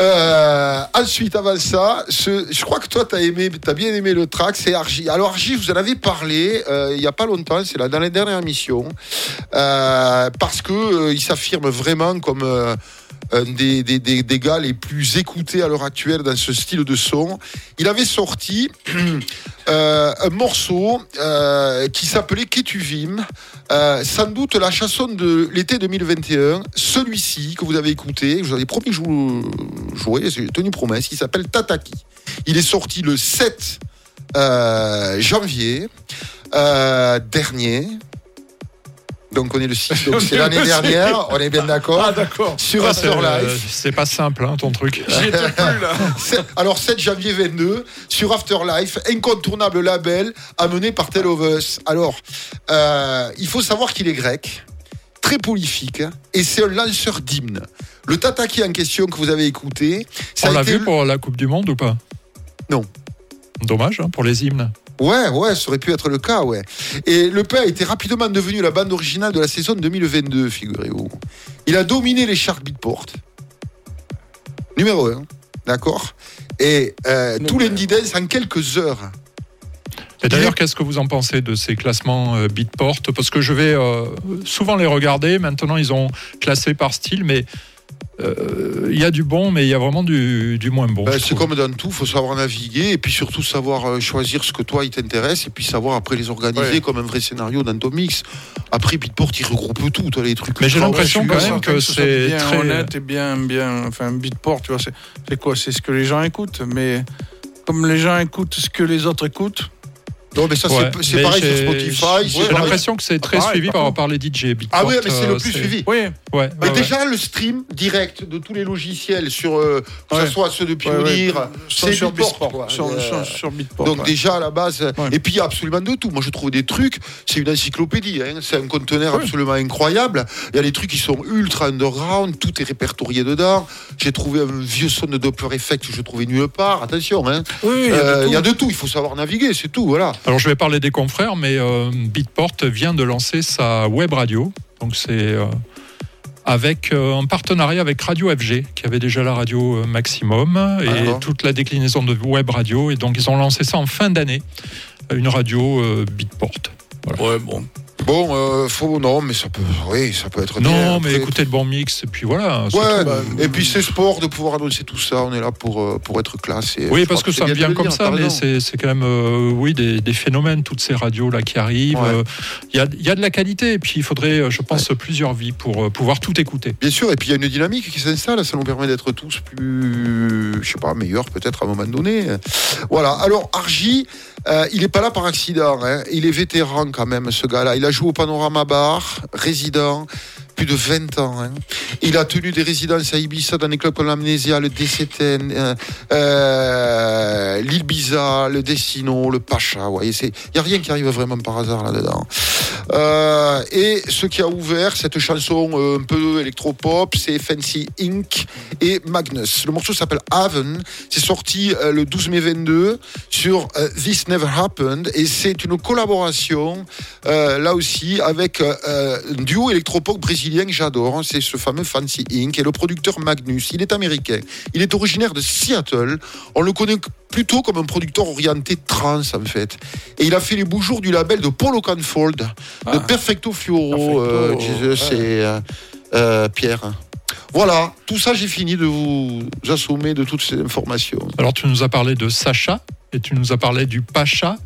Euh, ensuite, avant ça, ce- je crois que toi, tu as aimé, as bien aimé le track, c'est Argy. Alors Argy, vous en avais parlé il y a pas longtemps, c'est là dans la dernière émission, euh, parce que il s'affirme vraiment comme euh, un des, des, des, des gars les plus écoutés à l'heure actuelle dans ce style de son. Il avait sorti euh, un morceau euh, qui s'appelait euh, sans doute la chanson de l'été 2021, celui-ci que vous avez écouté, je vous avais promis que je vous jouer, j'ai tenu promesse, qui s'appelle Tataki. Il est sorti le 7 euh, janvier dernier. Donc on est le 6, donc c'est l'année dernière, on est bien d'accord. Ah, d'accord. Sur Ouais, c'est- Afterlife. C'est pas simple, hein, ton truc. J'y étais plus là. Alors 7 janvier 22 sur Afterlife, incontournable label amené par Tell of Us. Alors euh, il faut savoir qu'il est grec, très prolifique et c'est un lanceur d'hymnes. Le Tataki en question que vous avez écouté, ça On l'a vu pour la Coupe du Monde ou pas? Non. Dommage hein, pour les hymnes. Ouais, ouais, ça aurait pu être le cas, ouais. Et le P a été rapidement devenu la bande originale de la saison 2022, figurez-vous. Il a dominé les charts Beatport. Numéro 1, d'accord Et euh, tout l'Indie Dance en quelques heures. Et d'ailleurs, qu'est-ce que vous en pensez de ces classements euh, Beatport? Parce que je vais euh, souvent les regarder. Maintenant, ils ont classé par style, mais euh, il y a du bon, mais il y a vraiment du, du moins bon. Ben, c'est comme dans tout, il faut savoir naviguer et puis surtout savoir euh, choisir ce que toi il t'intéresse et puis savoir après les organiser Ouais. comme un vrai scénario dans ton mix. Après Beatport il regroupe tout, toi les trucs. Mais j'ai l'impression quand même que c'est bien très- honnête et bien, bien, enfin, beatport, tu vois, c'est c'est quoi C'est ce que les gens écoutent, mais comme les gens écoutent ce que les autres écoutent. Non mais ça Ouais, c'est- pareil sur j'ai- Spotify. J'ai l'impression que c'est très pareil, suivi par par, les DJ. Beatport, Ah oui mais c'est euh, le plus suivi. Oui, Ouais, Mais déjà, le stream direct de tous les logiciels, sur, euh, que Ouais. ce soit ceux de Ouais, Pioneer, c'est sur Beatport, sur, Euh, sur- sur Beatport, donc ouais. déjà à la base, Ouais. et puis il y a absolument de tout. Moi je trouve des trucs, c'est une encyclopédie, hein. c'est un conteneur absolument incroyable. Il y a des trucs qui sont ultra underground, tout est répertorié dedans. J'ai trouvé un vieux son de Doppler Effect que je trouvais nulle part. Attention, hein. Oui, il y a de Euh, tout. il y a de tout, il faut savoir naviguer, c'est tout, voilà. Alors je vais parler des confrères, mais euh, Beatport vient de lancer sa web radio. Donc c'est euh, avec euh, en partenariat avec Radio FG, qui avait déjà la radio euh, Maximum et toute la déclinaison de web radio. Et donc ils ont lancé ça en fin d'année, une radio Beatport. Ouais, bon. Bon, euh, faut non, mais ça peut, oui, ça peut être. bien. Non, mais écoutez le bon mix, et puis voilà. c'est Ouais, tout. et puis c'est sport de pouvoir annoncer tout ça. On est là pour, euh, pour être classe. et Oui, parce que ça me vient comme ça, mais c'est quand même euh, oui, des, des phénomènes, toutes ces radios-là qui arrivent. Ouais. Euh, Il y, a, il y a de la qualité, et puis il faudrait, euh, je pense, plusieurs vies pour euh, pouvoir tout écouter. Bien sûr, et puis il y a une dynamique qui s'installe, ça nous permet d'être tous plus, je sais pas, meilleurs peut-être à un moment donné. Voilà, alors Argy, euh, il n'est pas là par accident, hein. il est vétéran quand même ce gars-là. Il a joué au Panorama Bar, résident, plus de 20 ans. hein. Il a tenu des résidences à Ibiza dans des clubs comme l'Amnésia, le DCTN, euh, euh, l'Ibiza, le Destino, le Pacha. Il n'y a rien qui arrive vraiment par hasard là-dedans. Euh, et ce qui a ouvert cette chanson euh, un peu électropop, c'est Fancy Inc. et Magnus. Le morceau s'appelle Haven. C'est sorti euh, le 12 mai 22 sur This Never Happened et c'est une collaboration là aussi avec un duo électropop brésilien que j'adore. hein. C'est ce fameux Fancy Inc. et le producteur Magnus. Il est américain. Il est originaire de Seattle. On le connaît plutôt comme un producteur orienté trans en fait. Et il a fait les beaux jours du label de Paul Oakenfold, de Perfecto Fioro, euh, Jesus et euh, euh, Pierre. Voilà, tout ça j'ai fini de vous assommer de toutes ces informations. Alors tu nous as parlé de Sacha, et tu nous as parlé du Pacha.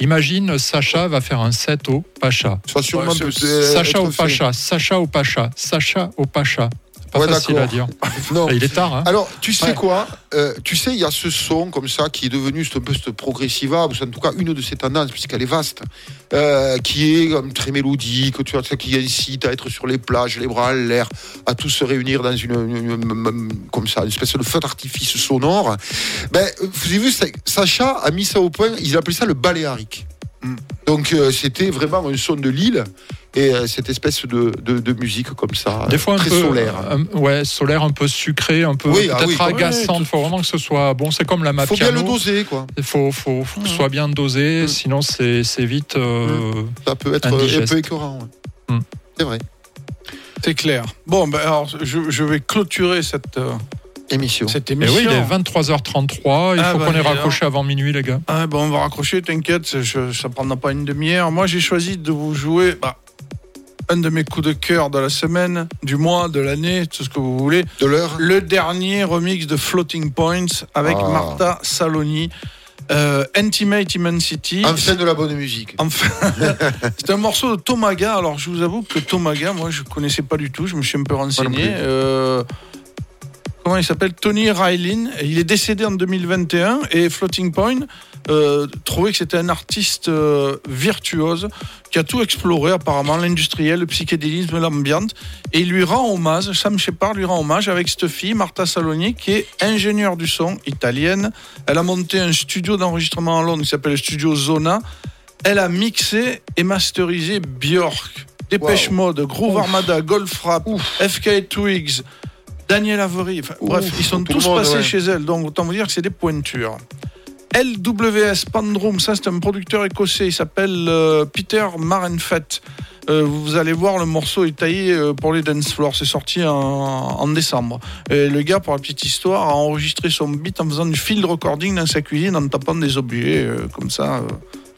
Imagine, Sacha va faire un set au Pacha. Ça sûrement Ouais, Sacha au. Pacha, Sacha au Pacha, Sacha au Pacha. Pas Ouais, facile à d'accord. dire. Non. Et Il est tard, hein Alors, tu sais Ouais. quoi Euh, Tu sais, il y a ce son comme ça qui est devenu un peu ce progressiva, ou en tout cas une de ces tendances, puisqu'elle est vaste, euh, qui est comme très mélodique, tu vois, qui incite à être sur les plages, les bras en l'air, à tous se réunir dans une, une- une- une- comme ça, une espèce de feu d'artifice sonore. Ben, vous avez vu, Sacha a mis ça au point, il appelait ça le baléarique. Donc, euh, c'était vraiment un son de l'île. Et euh, cette espèce de, de- de musique comme ça, Des fois un très peu solaire. un- ouais, solaire, un peu sucré, un peu Oui, ah peut-être oui, agaçant. Il faut vraiment que ce soit bon. C'est comme la map faut bien le doser, quoi. Il faut, faut, faut que ce soit bien dosé, sinon c'est c'est vite. euh, Ça peut être euh, un indigeste. peu écœurant. ouais. C'est vrai. C'est clair. Bon, ben alors, je, je vais clôturer cette, euh, Émission. cette Et émission. oui, il est 23h33. Il Ah, faut bah, qu'on ait raccroché avant minuit, les gars. Ah, bon, on va raccrocher, t'inquiète, ça prendra pas une demi-heure. Moi, j'ai choisi de vous jouer bah, un de mes coups de cœur de la semaine, du mois, de l'année, tout ce que vous voulez. De l'heure. Le dernier remix de Floating Points avec Ah. Martha Saloni. euh, Intimate Immensity. Enfin de la bonne musique. Enfin, c'est un morceau de Tomaga. Alors, je vous avoue que Tomaga, moi, je connaissais pas du tout. Je me suis un peu renseigné. Euh, comment il s'appelle Tony Rylin. Il est décédé en 2021 et Floating Point euh, trouvait que c'était un artiste euh, virtuose qui a tout exploré apparemment, l'industriel, le psychédélisme, l'ambiance. Et il lui rend hommage, Sam Shepard lui rend hommage avec cette fille, Martha Saloni, qui est ingénieure du son italienne. Elle a monté un studio d'enregistrement à Londres qui s'appelle le Studio Zona. Elle a mixé et masterisé Björk, Dépêche Wow. Mode, Groove Ouf. Armada, Goldfrapp, FK Twigs, Daniel Avery. Enfin, Ouf, bref, ils sont tous monde, passés ouais. chez elle. Donc autant vous dire que c'est des pointures. LWS Pandrum, ça c'est un producteur écossais, il s'appelle euh, Peter Marenfett. Euh, vous allez voir, le morceau est taillé euh, pour les dance floors. C'est sorti en, en décembre. Et le gars, pour la petite histoire, a enregistré son beat en faisant du field recording dans sa cuisine, en tapant des objets euh, comme ça,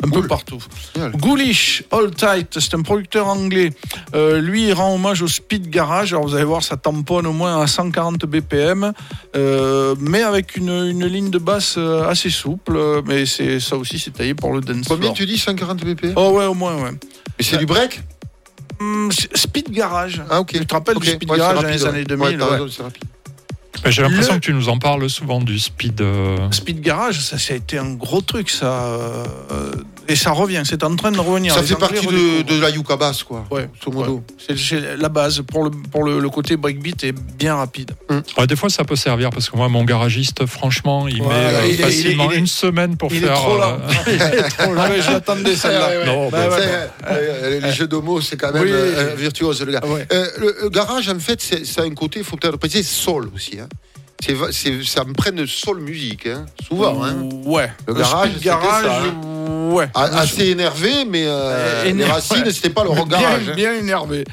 un peu partout. Génial. Ghoulish, All Tight, c'est un producteur anglais. Euh, lui, il rend hommage au Speed Garage. Alors, vous allez voir, ça tamponne au moins à 140 BPM, euh, mais avec une, une ligne de basse euh, assez souple. Mais c'est ça aussi, c'est taillé pour le dance Combien floor. tu dis 140 BP Oh ouais, au moins, ouais. Mais c'est du break? Speed Garage. Ah ok. Tu te rappelles Ok. du Speed Ouais, Garage dans les années 2000 Ouais, J'ai l'impression Le- que tu nous en parles souvent du speed. euh, Speed Garage, ça, ça a été un gros truc, ça. euh, et ça revient, c'est en train de revenir. Ça Les fait Anglais partie de, la yuka basse, quoi. Ouais, modo. ouais. C'est- C'est la base. Pour le, pour le, le côté breakbeat est bien rapide. ouais, des fois, ça peut servir parce que moi, mon garagiste, franchement, il Ouais, met euh, il facilement il est- une semaine pour il est faire. trop euh, lent. il est trop lent. Ah ouais, je l'attendais celle-là. Non, Bah bah, euh, les jeux de mots, c'est quand même Oui. euh, virtuose, le gars. Ouais. Euh, le, le garage, en fait, c'est, ça a un côté, il faut peut-être préciser, soul aussi. Hein. Ça me prenne soul musique, hein, souvent. Hein. Ouais. Le garage, Garage, ça, hein. Ouais. Assez énervé, mais euh, les Énervé, racines, ouais. c'était pas le. Bien, hein. bien énervé.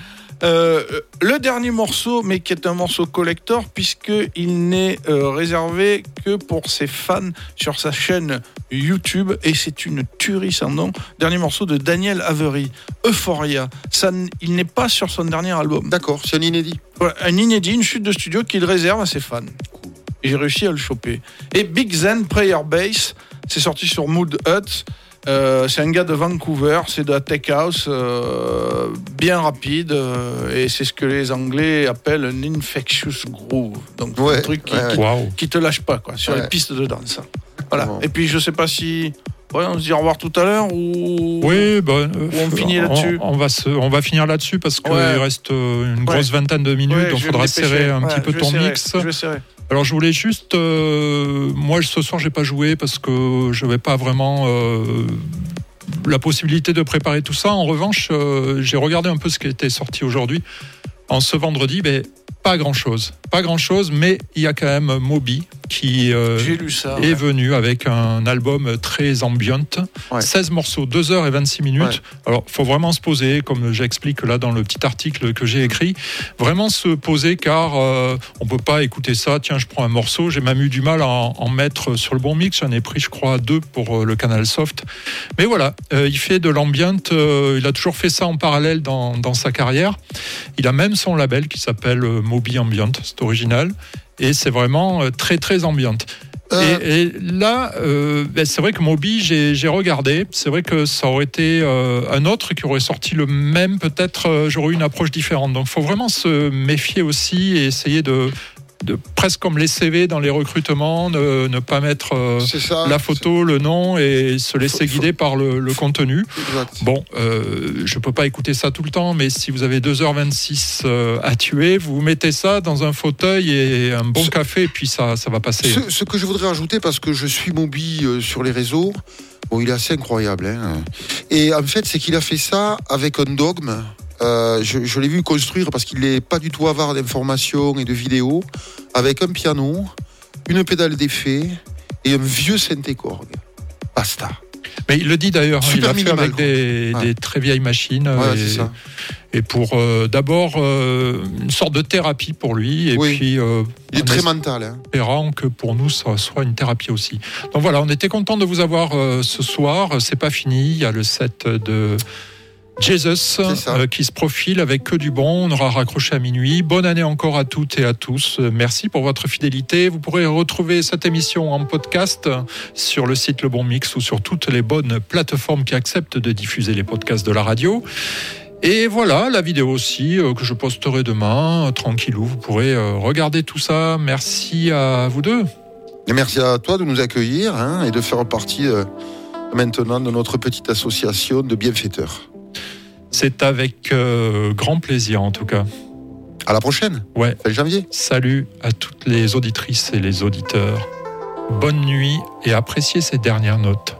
Euh, le dernier morceau, mais qui est un morceau collector, puisqu'il n'est euh, réservé que pour ses fans sur sa chaîne YouTube, et c'est une tuerie sans nom. Dernier morceau de Daniel Avery, Euphoria. Ça, il n'est pas sur son dernier album. D'accord, c'est un inédit. Un inédit, une chute de studio qu'il réserve à ses fans. Et j'ai réussi à le choper. Et Big Zen Prayer Bass, c'est sorti sur Mood Hut. Euh, c'est un gars de Vancouver, c'est de la tech house, euh, bien rapide, euh, et c'est ce que les Anglais appellent un infectious groove. Donc Ouais, un truc qui, ouais, qui- qui te lâche pas quoi, sur Ouais. les pistes de danse. Voilà. Bon. Et puis je sais pas si ouais, on se dit au revoir tout à l'heure ou Oui, bah, euh, on finit là-dessus. On, on va se, on va finir là-dessus parce qu'il Ouais. reste une grosse vingtaine de minutes, Ouais, donc il faudra serrer un Ouais, petit peu ton serrer, mix. Je vais serrer. Alors je voulais juste, euh, moi ce soir j'ai pas joué parce que je n'avais pas vraiment euh, la possibilité de préparer tout ça. En revanche, euh, j'ai regardé un peu ce qui était sorti aujourd'hui. En ce vendredi, ben, pas grand chose, pas grand chose, mais il y a quand même Moby qui euh, J'ai lu ça. est ouais. venu avec un album très ambient, Ouais. 16 morceaux, 2 heures et 26 minutes. Ouais. Alors, faut vraiment se poser, comme j'explique là dans le petit article que j'ai écrit, vraiment se poser car euh, on peut pas écouter ça. Tiens, je prends un morceau. J'ai même eu du mal à en, en mettre sur le bon mix. J'en ai pris, je crois, deux pour euh, le canal soft. Mais voilà, euh, il fait de l'ambient. il a toujours fait ça en parallèle dans, dans sa carrière. Il a même son label qui s'appelle euh, Moby Ambient. C'est original. Et c'est vraiment euh, très, très ambient. Euh, Et, et là, euh, ben, c'est vrai que Moby, j'ai regardé. C'est vrai que ça aurait été euh, un autre qui aurait sorti le même. Peut-être j'aurais eu une approche différente. Donc, il faut vraiment se méfier aussi et essayer de, de presque comme les CV dans les recrutements, ne, ne pas mettre euh, ça. la photo, le nom et se laisser Faut- faut- guider par le, le contenu. Exact. Bon, euh, je peux pas écouter ça tout le temps, mais si vous avez 2h26 euh, à tuer, vous mettez ça dans un fauteuil et un bon Ce- café, et puis ça, ça va passer. Ce, ce que je voudrais ajouter, parce que je suis Moby euh, sur les réseaux, bon, il est assez incroyable. hein. Et en fait, c'est qu'il a fait ça avec un dogme. Euh, je je l'ai vu construire parce qu'il n'est pas du tout avare d'informations et de vidéos, avec un piano, une pédale d'effet et un vieux synthécorgue. Basta. Mais il le dit d'ailleurs, hein, il a fait avec des, très vieilles machines. Ouais, et, ça. et pour euh, d'abord euh, une sorte de thérapie pour lui, et Oui. puis euh, Il est très mental. hein. espérant que pour nous ça soit une thérapie aussi. Donc voilà, on était content de vous avoir ce soir. C'est pas fini, il y a le set de Jesus euh, qui se profile avec que du bon. On aura raccroché à minuit. Bonne année encore à toutes et à tous. Merci pour votre fidélité. Vous pourrez retrouver cette émission en podcast sur le site Le Bon Mix ou sur toutes les bonnes plateformes qui acceptent de diffuser les podcasts de la radio. Et voilà, la vidéo aussi euh, que je posterai demain, euh, tranquillou. Vous pourrez euh, regarder tout ça. Merci à vous deux. Et merci à toi de nous accueillir hein, et de faire partie maintenant de notre petite association de bienfaiteurs. C'est avec euh, grand plaisir en tout cas. À la prochaine. Ouais. Fin janvier. Salut à toutes les auditrices et les auditeurs. Bonne nuit et appréciez ces dernières notes.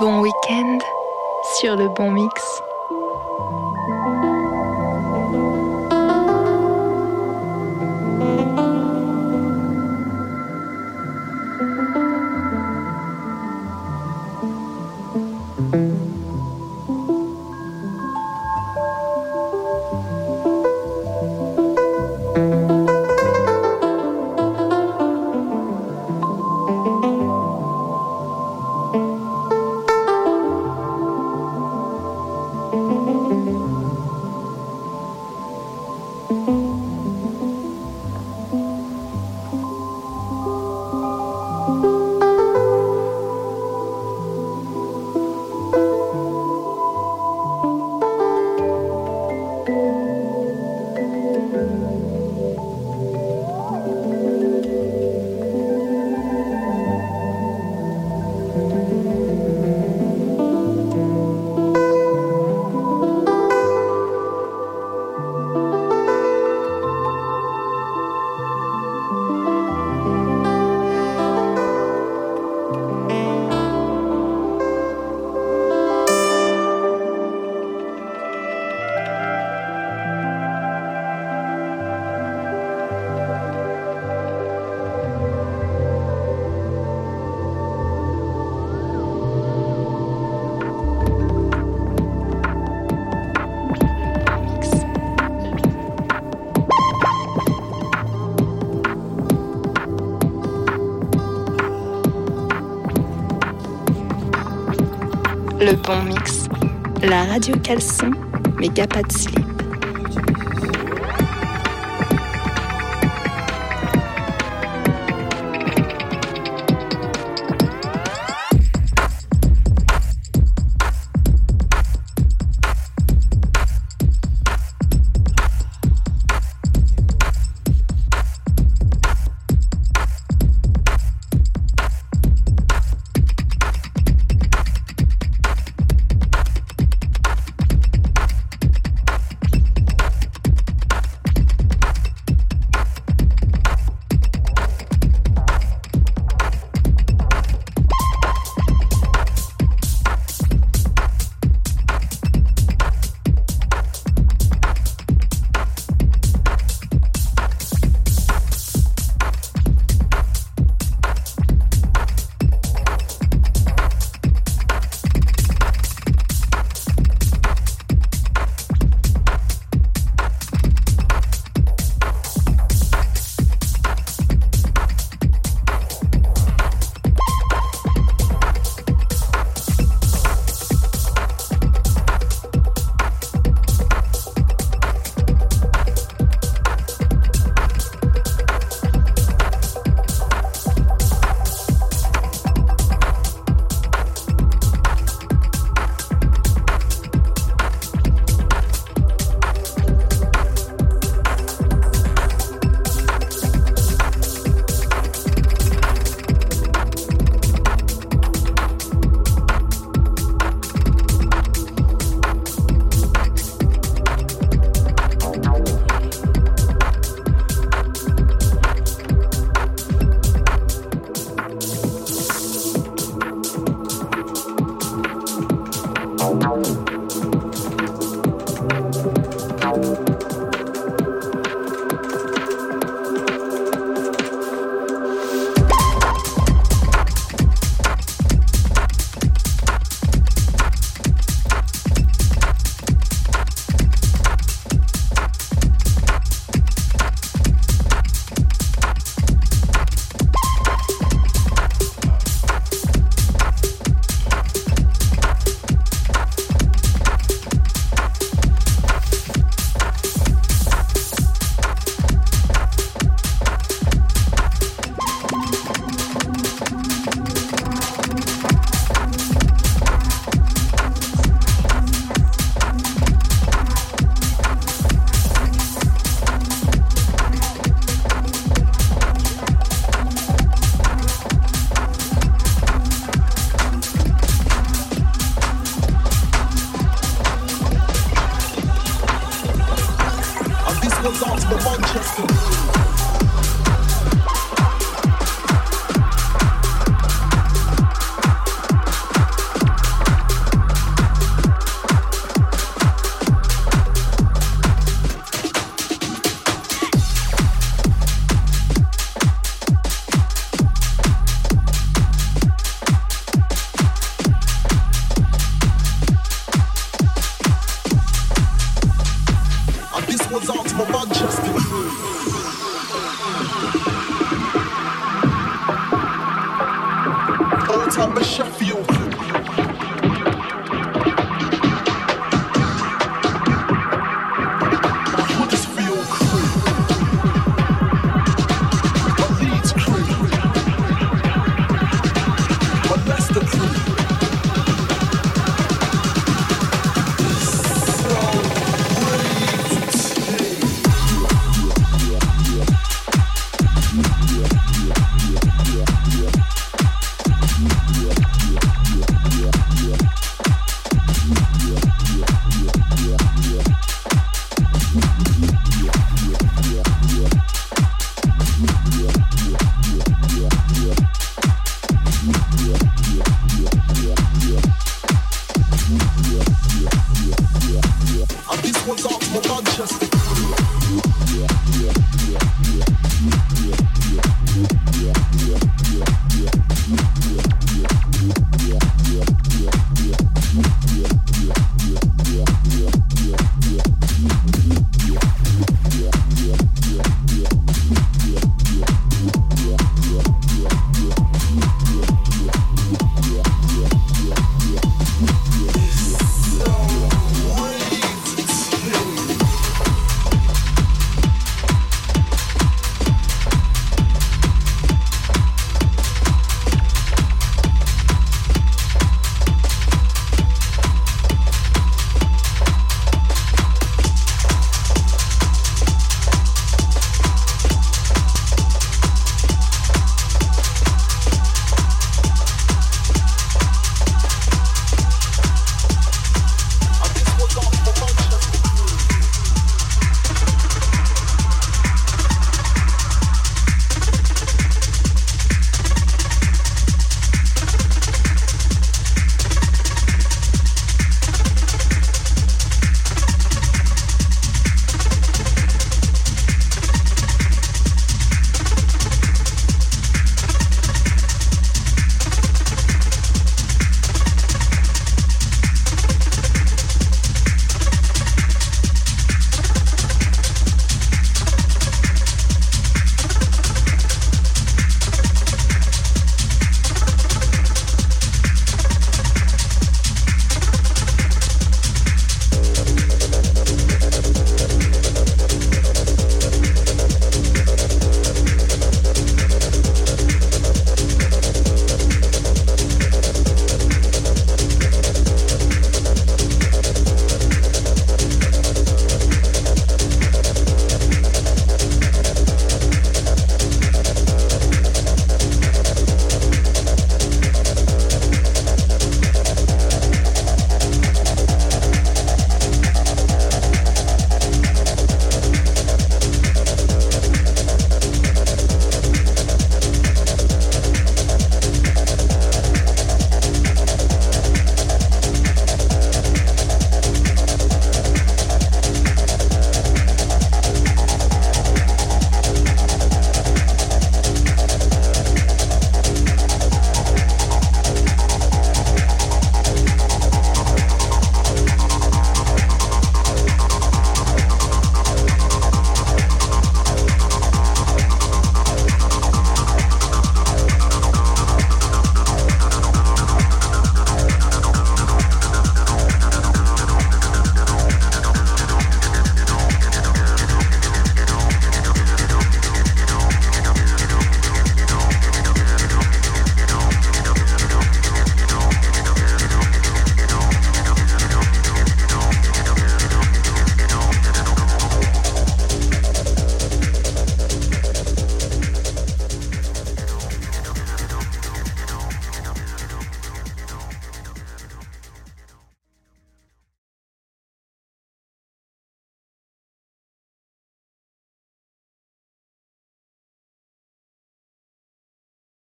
Bon week-end sur le bon mix. bon mix. La radio Calson, Megapatili. was out for Manchester.